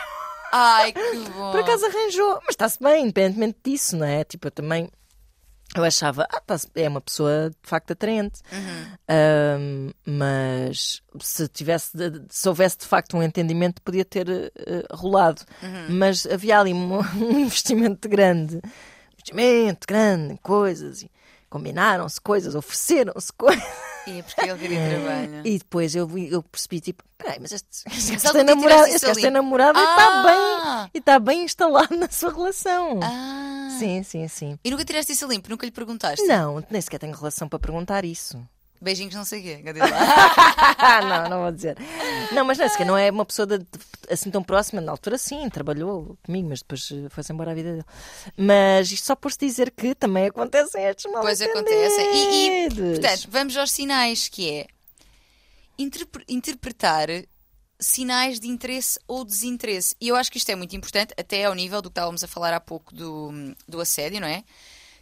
Ai, que bom. Por acaso arranjou. Mas está-se bem, independentemente disso, não é? Tipo, eu também. Eu achava, ah, tá é uma pessoa de facto atraente. Ahm, mas se tivesse, se houvesse de facto um entendimento, podia ter eh, rolado. Mas havia ali um, (laughs) um investimento grande, investimento grande em coisas, e combinaram-se coisas, ofereceram-se coisas. E é porque ele queria trabalho. E depois eu, eu percebi, tipo, peraí, mas este, este tem dia namorado, este gajo tem namorado e está Ah! bem, e está bem instalado na sua relação. Ah. Sim, sim, sim. E nunca tiraste isso limpo? Nunca lhe perguntaste? Não, nem sequer tenho relação para perguntar isso. Beijinhos não sei o quê. (laughs) Não, não vou dizer. Não, mas sequer não é uma pessoa de- de- assim tão próxima. Na altura, sim, trabalhou comigo, mas depois eh, foi-se embora a vida dele. Mas isto só por se dizer que também acontecem estes mal Pois acontecem. E, e, portanto, vamos aos sinais, que é interpre- interpretar sinais de interesse ou desinteresse. E eu acho que isto é muito importante, até ao nível do que estávamos a falar há pouco do, do assédio, não é?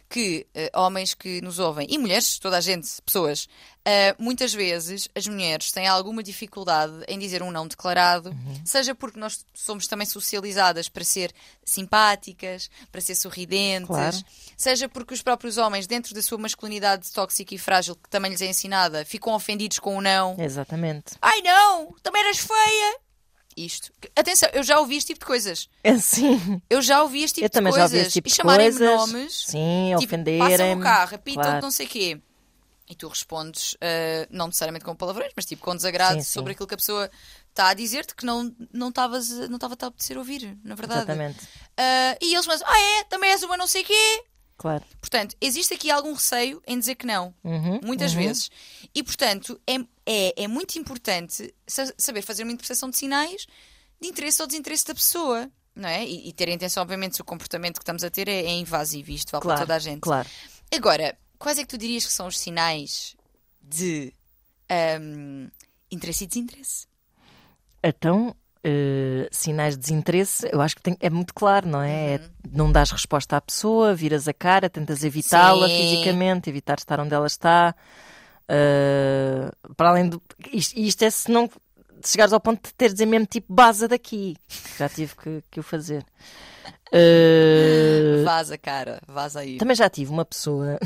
Que eh, homens que nos ouvem, e mulheres, toda a gente, pessoas, eh, muitas vezes as mulheres têm alguma dificuldade em dizer um não declarado, seja porque nós somos também socializadas para ser simpáticas, para ser sorridentes, Claro. seja porque os próprios homens, dentro da sua masculinidade tóxica e frágil, que também lhes é ensinada, ficam ofendidos com o não. Exatamente. Ai não, também eras feia. Isto. Atenção, eu já ouvi este tipo de coisas. É assim. Eu já ouvi este tipo Eu de também coisas. já ouvi este tipo e chamarem-me nomes. Sim, tipo, ofenderem. Passam o carro, apitam Claro. não sei o quê. E tu respondes, ah, não necessariamente com palavrões, mas tipo com desagrado Sim, sim. sobre aquilo que a pessoa está a dizer-te que não não estavas não estava a apetecer ouvir, na verdade. Exatamente. Ah, e eles mas ah é, também és uma não sei quê. Claro. Portanto, existe aqui algum receio em dizer que não, Uhum, muitas uhum. vezes. E, portanto, é, é, é muito importante sa- saber fazer uma interpretação de sinais de interesse ou desinteresse da pessoa. Não é? E, e ter a intenção, obviamente, se o comportamento que estamos a ter é, é invasivo, isto vale Claro, para toda a gente. claro. Agora, quais é que tu dirias que são os sinais de ahm, interesse e desinteresse? Então, eh, sinais de desinteresse, eu acho que tem- é muito claro, não é? É Não dás resposta à pessoa, viras a cara, tentas evitá-la fisicamente, evitar estar onde ela está. Eh, para além do. Isto, isto é se não chegares ao ponto de ter dizer mesmo tipo baza daqui. Já tive que, que o fazer. (laughs) Eh, Vaza, cara, vaza aí. também já tive uma pessoa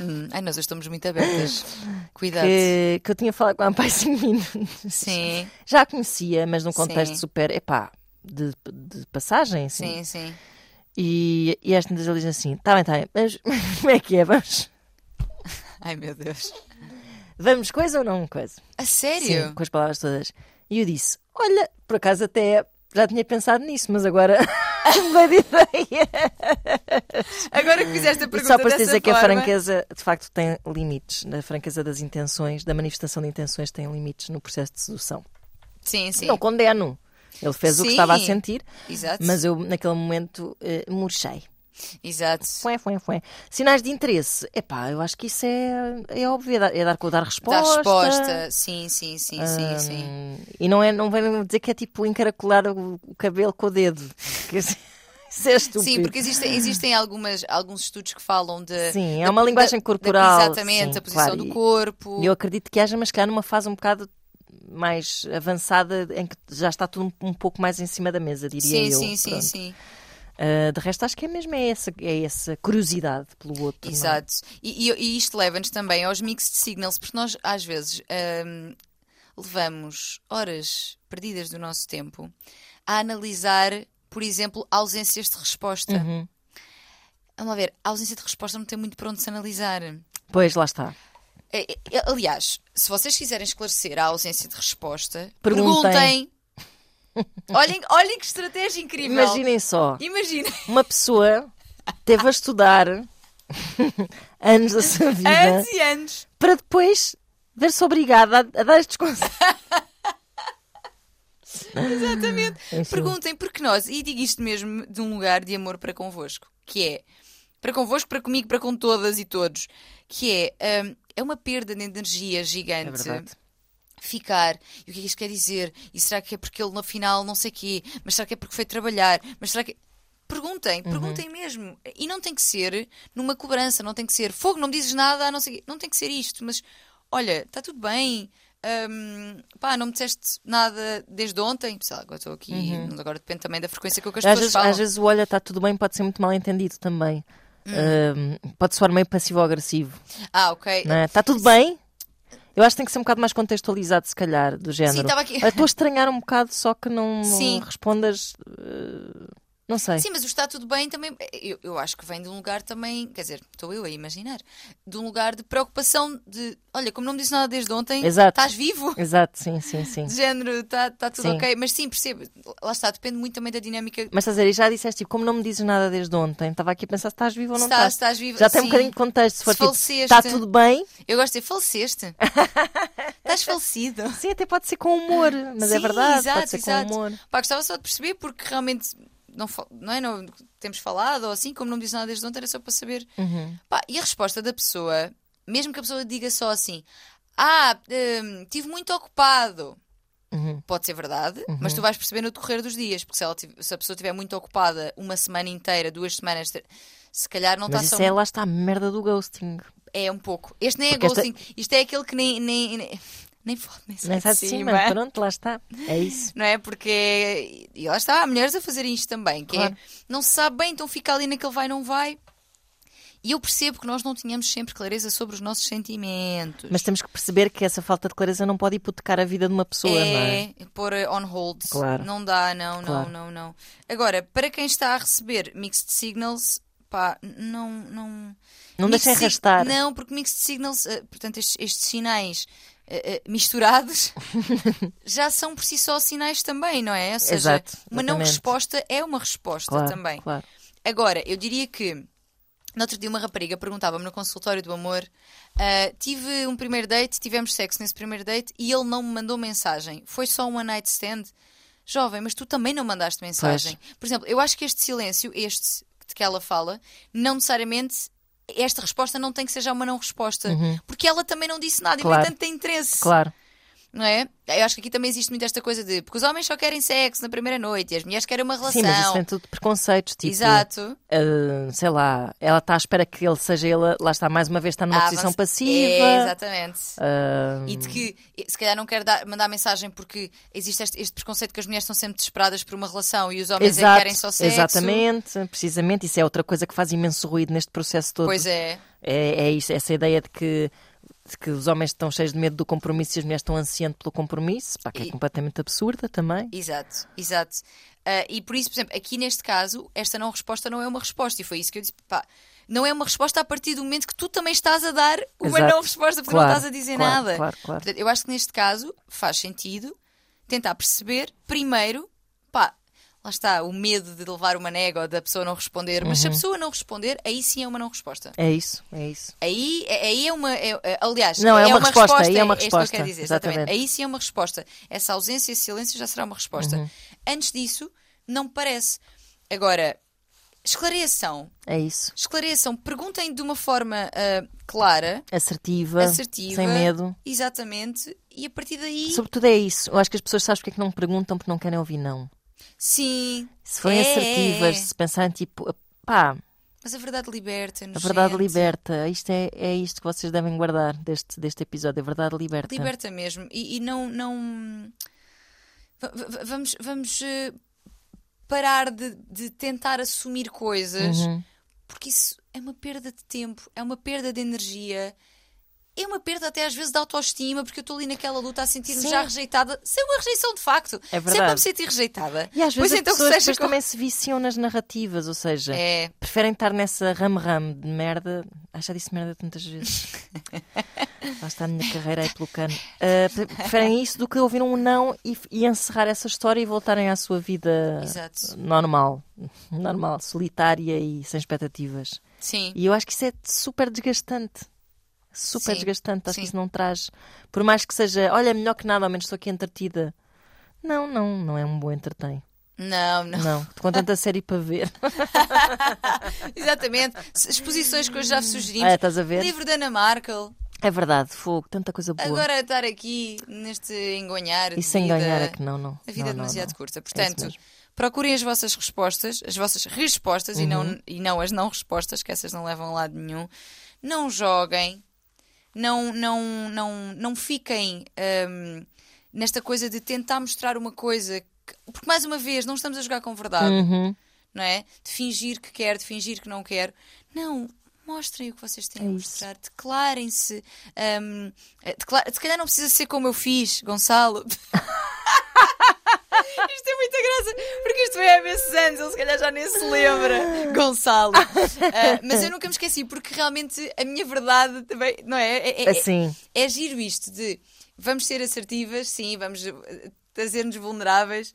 Hum, Ai, nós estamos muito abertas. (laughs) Cuidado. que, que eu tinha falado com há pai 5 minutos. Sim, Já a conhecia, mas num contexto Sim. super, epá, de, de passagem, assim. sim, sim. E, e tantas ele diz assim: tá bem, tá bem, mas (laughs) como é que é? Vamos, Ai, meu Deus. vamos coisa ou não coisa? A sério? Sim, com as palavras todas. E eu disse: olha, por acaso até já tinha pensado nisso, mas agora (laughs) de ideia. Agora que fizeste a E pergunta só para dizer que a forma- franqueza, de facto, tem limites. A franqueza das intenções, da manifestação de intenções, tem limites no processo de sedução. Sim, sim. Não condeno. Ele fez o que Sim. estava a sentir, Exato. mas eu, naquele momento, eh, murchei. Exato. Foi, foi, foi. Sinais de interesse. Epá, eu acho que isso é, é óbvio. É dar, é dar com dar resposta. Resposta. Sim, sim, sim, sim, sim. Hum, E não, é, não vem dizer que é tipo encaracolar o, o cabelo com o dedo. Que (laughs) é estúpido. Sim, porque existem, existem algumas, alguns estudos que falam de. Sim, é da- uma linguagem da- corporal, da- exatamente, sim, a posição claro, do corpo. E eu acredito que haja, mas calhar numa fase um bocado mais avançada em que já está tudo um, um pouco mais em cima da mesa, diria Sim, eu. sim, sim, Pronto. sim. Ah, de resto, acho que é mesmo é essa, é essa curiosidade pelo outro. é? Exato. E, e- e isto leva-nos também aos mixed signals, porque nós, às vezes, hum, levamos horas perdidas do nosso tempo a analisar, por exemplo, ausências de resposta. Uhum. Vamos lá ver, a ausência de resposta não tem muito para onde se analisar. Pois, lá está. É, é, Aliás, se vocês quiserem esclarecer a ausência de resposta, Perguntem. perguntem. Olhem, olhem que estratégia incrível. Imaginem só, Imaginem. uma pessoa teve a estudar anos da sua vida Anos e anos. para depois ver-se obrigada a, a dar estes conselhos. Exatamente. Enfim. Perguntem, porque nós, e digo isto mesmo de um lugar de amor para convosco, que é para convosco, para comigo, para com todas e todos, que é, hum, é uma perda de energia É gigante. verdade. Ficar. E o que é que isto quer dizer? E será que é porque ele no final não sei quê? Mas será que é porque foi trabalhar? Mas será que. Perguntem, Uhum. perguntem mesmo. E não tem que ser numa cobrança, não tem que ser fogo, não me dizes nada, não sei quê. Não tem que ser isto, mas olha, está tudo bem. hum, pá, não me disseste nada desde ontem. Lá, agora estou aqui. Agora depende também da frequência com que as Uhum. Às pessoas vezes, falam. às vezes o olha, está tudo bem, pode ser muito mal entendido também. Hum. Ahm, pode soar meio passivo-agressivo. Ah, ok. é? Está tudo bem? Eu acho que tem que ser um bocado mais contextualizado, se calhar, do género. estava aqui- Estou a estranhar um bocado, só que não, Sim. respondas. eh, não sei. Sim, mas o está tudo bem também. Eu, eu acho que vem de um lugar também. Quer dizer, estou eu a imaginar. De um lugar de preocupação de. Olha, como não me disse nada desde ontem, Exato. estás vivo? Exato, sim, sim, sim. (laughs) De género, está tá tudo Sim. ok. Mas sim, percebo. Lá está, depende muito também da dinâmica. Mas estás a dizer, e já disseste, tipo, como não me dizes nada desde ontem, estava aqui a pensar se estás vivo ou não estás, estás. estás vivo. Já tem um sim. bocadinho de contexto. Se for Se tipo, faleceste. está tudo bem, Eu gosto de dizer, faleceste. (laughs) estás falecido. sim, até pode ser com humor, mas é Sim, verdade, exato, pode ser exato. com humor. Pá, gostava só de perceber porque realmente não, não é? Não, temos falado ou assim, como não me disse nada desde ontem, era só para saber. Uhum. Pá, e a resposta da pessoa, mesmo que a pessoa diga só assim: Ah, hum, estive muito ocupado. Uhum. Pode ser verdade, mas tu vais perceber no decorrer dos dias, porque se, ela se a pessoa estiver muito ocupada uma semana inteira, duas semanas, se calhar não Mas está isso só. é, lá está, a merda do ghosting. É um pouco. Este nem é Porque esta- ghosting, isto é aquele que nem. nem, nem... Nem nem sai Nem de de cima. cima. Pronto, lá está. É isso. (laughs) Não é? Porque. E lá está, há mulheres a fazerem isto também, que Claro. é. Não se sabe bem, então fica ali naquele vai, não vai. E eu percebo que nós não tínhamos sempre clareza sobre os nossos sentimentos. Mas temos que perceber que essa falta de clareza não pode hipotecar a vida de uma pessoa, não é? é pôr on hold. Claro. Não dá, não, Claro. não, não, não. Agora, para quem está a receber mixed signals, pá, não. Não, Não Mixed deixem arrastar. Não, porque mixed signals, eh, portanto, estes, estes sinais eh, eh, misturados (laughs) já são por si só sinais também, não é? Ou seja, Exato, uma não resposta é uma resposta Claro, também. claro. Agora, eu diria que no outro dia uma rapariga perguntava-me no consultório do amor: ah, tive um primeiro date, tivemos sexo nesse primeiro date e ele não me mandou mensagem. Foi só um one night stand? Jovem, mas tu também não mandaste mensagem. Por exemplo, eu acho que este silêncio, este de que ela fala, não necessariamente. Esta resposta não tem que ser já uma não resposta. Porque ela também não disse nada e, Uhum. Claro. entanto, tem interesse. Claro. Não é? Eu acho que aqui também existe muito esta coisa de. Porque os homens só querem sexo na primeira noite e as mulheres querem uma relação. Sim, mas isso tem tudo preconceitos. Tipo, Exato. ah, sei lá, ela está à espera que ele seja ele, lá está, mais uma vez, está numa Ah, posição passiva. É, exatamente. Ah, E de que se calhar não quer dar- mandar mensagem porque existe este, este preconceito que as mulheres estão sempre desesperadas por uma relação e os homens é que Exato, querem só sexo. exatamente, precisamente. Isso é outra coisa que faz imenso ruído neste processo todo. Pois é. É, é isso, essa ideia de que, que os homens estão cheios de medo do compromisso e as mulheres estão ansiando pelo compromisso, pá, que é E- completamente absurda também. Exato, exato. Ah, e por isso, por exemplo, aqui neste caso, esta não resposta não é uma resposta. E foi isso que eu disse. Pá, não é uma resposta a partir do momento que tu também estás a dar uma Exato. não resposta porque Claro, não estás a dizer claro, nada. claro, claro. Portanto, eu acho que neste caso faz sentido tentar perceber primeiro, pá, lá está, o medo de levar uma nega ou da pessoa não responder. Mas se Uhum. a pessoa não responder, aí sim é uma não resposta. É isso, é isso. Aí, aí é uma. é- é- aliás, Não, é uma resposta, aí é uma isto que eu resposta, quero dizer, exatamente. Aí sim é uma resposta. Essa ausência, esse silêncio já será uma resposta. Uhum. Antes disso, não me parece. Agora, esclareçam. É isso. Esclareçam. Perguntem de uma forma ah, clara, Assertiva, assertiva. sem medo. Exatamente. E a partir daí. Sobretudo é isso. Eu acho que as pessoas sabem porque é que não perguntam porque não querem ouvir não. Sim. Se forem É, assertivas, é. se pensarem tipo, pá, Mas a verdade liberta-nos. a verdade gente. liberta. Isto é, é isto que vocês devem guardar deste, deste episódio. A verdade liberta. Liberta mesmo. E, e não. não... va- va- Vamos, vamos eh, parar de, de tentar assumir coisas, Uhum. porque isso é uma perda de tempo, é uma perda de energia. É uma perda até às vezes de autoestima, porque eu estou ali naquela luta a sentir-me já rejeitada, sem uma rejeição de facto. É é verdade. me sentir rejeitada. E às vezes pois então pessoas seja com- também se viciam nas narrativas, ou seja, É, preferem estar nessa ram-ram de merda. Ah, já disse merda tantas vezes. (laughs) Lá está a minha carreira aí pelo cano. Pre- preferem isso do que ouvir um não e, e encerrar essa história e voltarem à sua vida Exato. normal. Normal, solitária e sem expectativas. sim. E eu acho que isso é super desgastante. Super Sim, desgastante. Acho sim. que isso não traz. Por mais que seja, olha, melhor que nada, ao menos estou aqui entretida. Não, não, não é um bom entretém. Não, não. Não, (laughs) com tanta série para ver. (laughs) Exatamente. Exposições que hoje já sugerimos. Ah, estás a ver? Livro da Ana Markel. É verdade, fogo, tanta coisa boa. Agora estar aqui neste engonhar. e sem vida, ganhar é que não, não. A vida não, é não, demasiado não. curta. É Portanto, mesmo. procurem as vossas respostas, as vossas respostas e, Uhum. não, e não as não respostas, que essas não levam a lado nenhum. Não joguem. Não, não, não, não fiquem hum, nesta coisa de tentar mostrar uma coisa. que- porque, mais uma vez, não estamos a jogar com verdade Uhum. não é? De fingir que quer, de fingir que não quer. Não, mostrem o que vocês têm É a mostrar, declarem-se. hum, eh, decla- Se calhar não precisa ser como eu fiz, Gonçalo. (laughs) (laughs) Isto é muita graça, porque isto foi há meses anos, ele se calhar já nem se lembra, Gonçalo. (laughs) Ah, mas eu nunca me esqueci, porque realmente a minha verdade também, não é? É, é- é- Assim, é giro isto de vamos ser assertivas, sim, vamos eh, trazer-nos vulneráveis,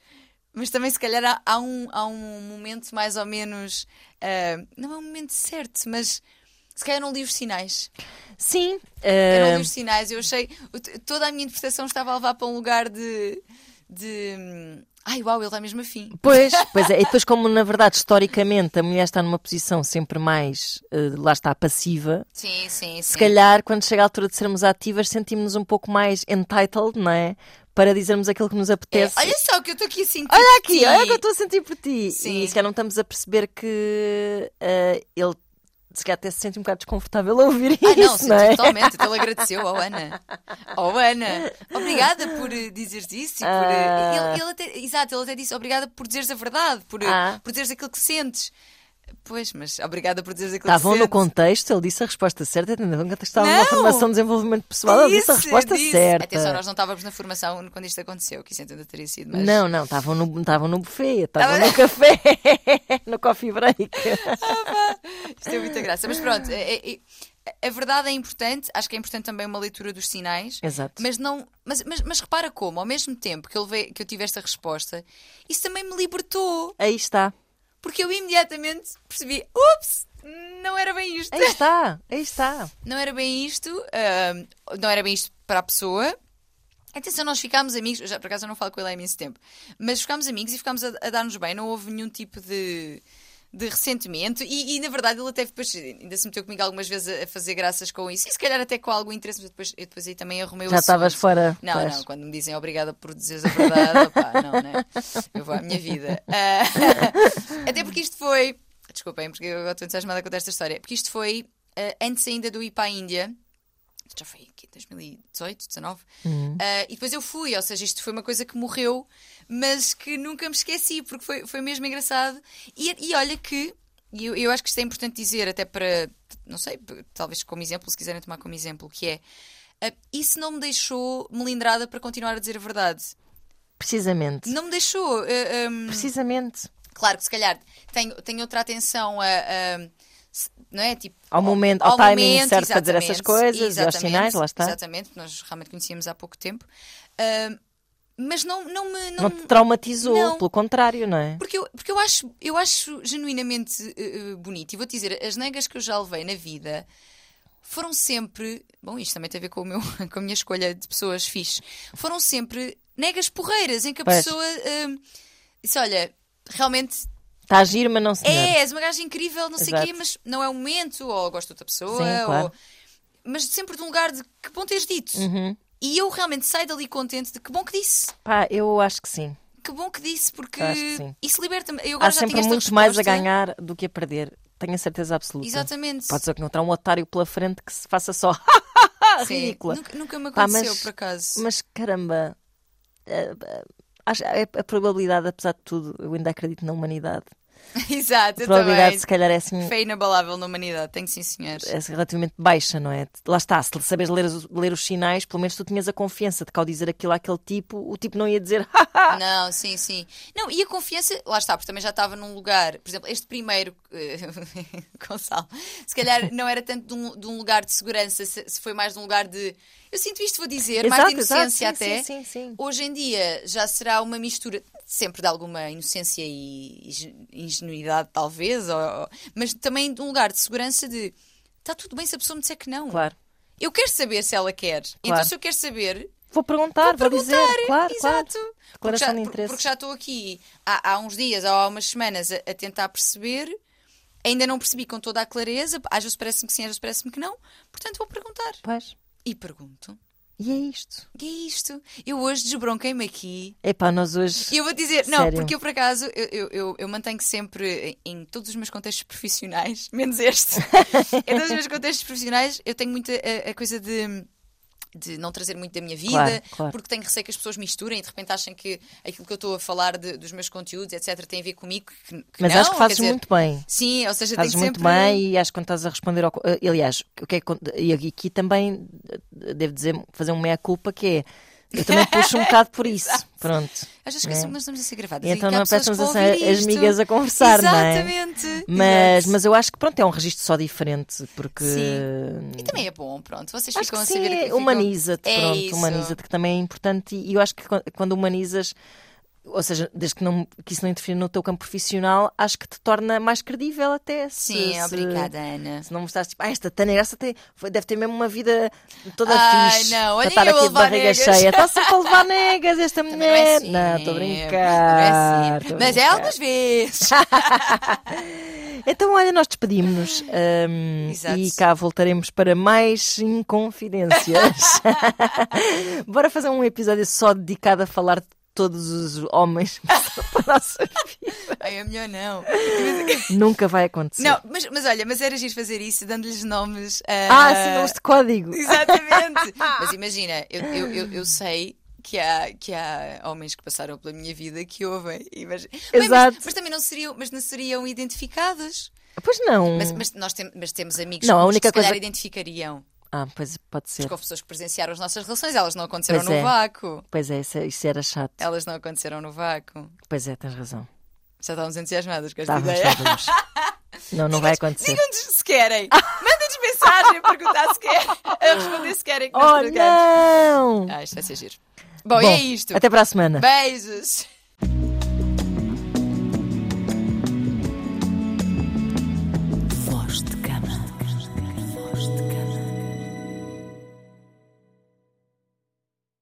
mas também se calhar há, há um, há um momento mais ou menos. ah, não é um momento certo, mas se calhar não li os sinais. sim. Eu não li os sinais, eu achei. Toda a minha interpretação estava a levar para um lugar de. De hum, ai uau, ele está mesmo afim. Pois, (laughs) pois é. E depois, como na verdade, historicamente, a mulher está numa posição sempre mais, eh, lá está, passiva, Sim, sim, sim. se calhar, quando chega a altura de sermos ativas, sentimos-nos um pouco mais entitled, não é? Para dizermos aquilo que nos É, apetece. olha só o que eu estou aqui a sentir. Olha aqui, olha o que eu estou a sentir por ti. Sim. E se calhar não estamos a perceber que eh, ele se calhar até se sente um bocado desconfortável a ouvir Ah, não, isso, sim, não é? totalmente. Então ele agradeceu ao Ana. Ao Ana. Obrigada por eh, dizeres isso. Por, eh, Ah. ele, ele até, exato, ele até disse obrigada por dizeres a verdade, por, eh, Ah. por dizeres aquilo que sentes. Pois, mas obrigada por dizeres aquilo Estavam que no sentes. contexto, ele disse a resposta certa, que estava Não! numa formação de desenvolvimento pessoal, ele disse a Disse, resposta disse. certa. Atenção, nós não estávamos na formação quando isto aconteceu, que isso ainda teria sido, mas. Não, não, estavam no, estavam no buffet, estavam Tava- no café, (laughs) no coffee break. Isto é muita graça. Mas pronto, é- é- é- a verdade é importante. Acho que é importante também uma leitura dos sinais. Exato. Mas não. Mas, mas, mas repara como, ao mesmo tempo que eu, levei- que eu tive esta resposta, isso também me libertou. Aí está, Porque eu imediatamente percebi: ups, não era bem isto. aí está, aí está. Não era bem isto. ahm, não era bem isto para a pessoa. Atenção, nós ficámos amigos. Já por acaso eu não falo com ele há imenso tempo. Mas ficámos amigos e ficámos a, a dar-nos bem. Não houve nenhum tipo de. De ressentimento, e, e, na verdade ele até depois ainda se meteu comigo algumas vezes a, a fazer graças com isso, e se calhar até com algum interesse, mas depois, eu depois aí também arrumei o Já estavas fora. Não, pois. não, quando me dizem obrigada por dizeres a verdade, opá, não, né? Eu vou à minha vida. Ah, (laughs) até porque isto foi. Desculpem, porque eu estou entusiasmada com esta história. Porque isto foi ah, antes ainda do ir para a Índia. Isto já foi aqui, 2018, 19. Uhum. Ah, e depois eu fui, ou seja, isto foi uma coisa que morreu, mas que nunca me esqueci, porque foi, foi mesmo engraçado. E, e olha que, e eu, eu acho que isto é importante dizer, até para, não sei, talvez como exemplo, se quiserem tomar como exemplo, que é. ah, isso não me deixou melindrada para continuar a dizer a verdade. Precisamente. Não me deixou. ah, hum, Precisamente. Claro que se calhar tenho, tenho outra atenção a. a- não é? Tipo, Ao momento, ao timing momento, certo para dizer essas coisas e aos sinais, lá está. Exatamente, nós realmente conhecíamos há pouco tempo. Ahm, mas não, não me. Não, Não te traumatizou, Não. pelo contrário, não é? Porque eu, porque eu, acho, eu acho genuinamente eh, bonito. E vou-te dizer, as negas que eu já levei na vida foram sempre. Bom, isto também tem a ver com, o meu, (laughs) com a minha escolha de pessoas fixe. Foram sempre negas porreiras, em que a Pois. pessoa eh, disse: Olha, realmente Está a agir, mas não se é, és uma gaja incrível, não sei o Exato. quê, mas não é o momento, ou gosto de outra pessoa, Sim, claro. ou- mas sempre de um lugar de que bom teres dito. Uhum. E eu realmente saio dali contente de que bom que disse. Pá, eu acho que sim. Que bom que disse, porque que isso liberta-me. Eu agora Há já sempre muito mais a ganhar do que a perder. Tenho a certeza absoluta. Exatamente. Pode ser que encontrar um otário pela frente que se faça só (laughs) Sim. ridícula. Nunca, nunca me Pá, aconteceu, mas- por acaso. Mas caramba, eh, eh, acho- a, a probabilidade, apesar de tudo, eu ainda acredito na humanidade. (laughs) Exato, A probabilidade, também. se calhar, é assim. Fé inabalável na humanidade, tenho sim, senhores. é relativamente baixa, não é? Lá está, se sabes ler, os- ler os sinais, pelo menos tu tinhas a confiança de que ao dizer aquilo àquele tipo, o tipo não ia dizer (laughs) Não, sim, sim. Não, e a confiança, lá está, porque também já estava num lugar, por exemplo, este primeiro, eh, (laughs) Gonçalo, se calhar não era tanto de um, de um lugar de segurança, se, se foi mais de um lugar de. Eu sinto isto, vou dizer, mais de inocência sim, até. Sim, sim, sim. Hoje em dia já será uma mistura sempre de alguma inocência e ingen- ingenuidade, talvez, ou- mas também de um lugar de segurança de está tudo bem se a pessoa me disser que não. Claro. Eu quero saber se ela quer. Então, Claro. se eu quero saber, Vou perguntar, vou, Vou dizer, perguntar, claro, exato. claro. Porque já, de porque já estou aqui há, há uns dias ou há umas semanas a, a tentar perceber. Ainda não percebi com toda a clareza. Às vezes parece-me que sim, às vezes parece-me que não. Portanto, vou perguntar. Pois. E pergunto. E é isto. Que é isto? Eu hoje desbronquei-me aqui. Epá, nós hoje. E eu vou dizer, não, Sério? porque eu por acaso eu, eu, eu, eu mantenho sempre em, em todos os meus contextos profissionais, (laughs) menos este, (laughs) em todos os meus contextos profissionais, eu tenho muita a, a coisa de, de não trazer muito da minha vida, Claro, claro. porque tenho receio que as pessoas misturem e de repente achem que aquilo que eu estou a falar de- dos meus conteúdos, etc., tem a ver comigo. Que, que Mas não, acho que fazes dizer, muito bem. Sim, ou seja, Fazes muito sempre. bem e acho que quando estás a responder ao. eh, Aliás, o que é e aqui também eh, devo dizer, fazer um meia-culpa que é. Eu também puxo um bocado por isso. (laughs) Pronto. Vezes esqueço, É. mas estamos a ser gravadas. Então que não que vão a ouvir as isto. migas a conversar, não é? Exatamente. Mas, mas eu acho que pronto, é um registro só diferente, porque. Sim. E também é bom, pronto. Vocês Acho ficam que a saber é- que ficam- humaniza-te, É pronto, humaniza-te, que também é importante. E eu acho que quan- quando humanizas, ou seja, desde que, não, que isso não interfira no teu campo profissional, acho que te torna mais credível até. se- Sim, se- obrigada, Ana. Se não mostrares tipo, ah, esta Tânia essa tem, foi- deve ter mesmo uma vida toda Ai, fixe. não, para olha estar aqui de barriga negas. cheia. Está sempre a levar (laughs) negas esta Também não é mulher. assim. Não, estou a Não é brincar. assim. Mas é brincar. algumas vezes. (laughs) Então, olha, nós despedimos-nos Exato. e cá voltaremos para mais inconfidências. (laughs) Bora fazer um episódio só dedicado a falar de todos os homens (laughs) para a nossa vida. Ai, é melhor não. (laughs) Nunca vai acontecer. Não, mas, mas olha, mas era giro fazer isso, dando-lhes nomes. ah, Ah, sim, nomes de código. Exatamente. (laughs) mas imagina, eu, eu, eu, eu sei. Que há, que há homens que passaram pela minha vida que ouvem. Mas- Exato. Mas, também não seriam, mas não seriam identificados. Pois não. Mas, mas nós tem- mas temos amigos Não, a que única se calhar coisa- identificariam. Ah, pois pode ser. Porque houve pessoas que presenciaram as nossas relações, elas não aconteceram Pois no é. vácuo. Pois é, isso, isso era chato. Elas não aconteceram no vácuo. Pois é, tens razão. Já estávamos entusiasmadas com esta Estávamos, ideia. estávamos. (laughs) Não, não vai acontecer. Digam-nos se querem. Mandem-nos mensagem a perguntar se querem. A responder se querem que nós Oh, não! Ah, isto vai ser giro. Bom, Bom, e é isto. Até para a semana. Beijos.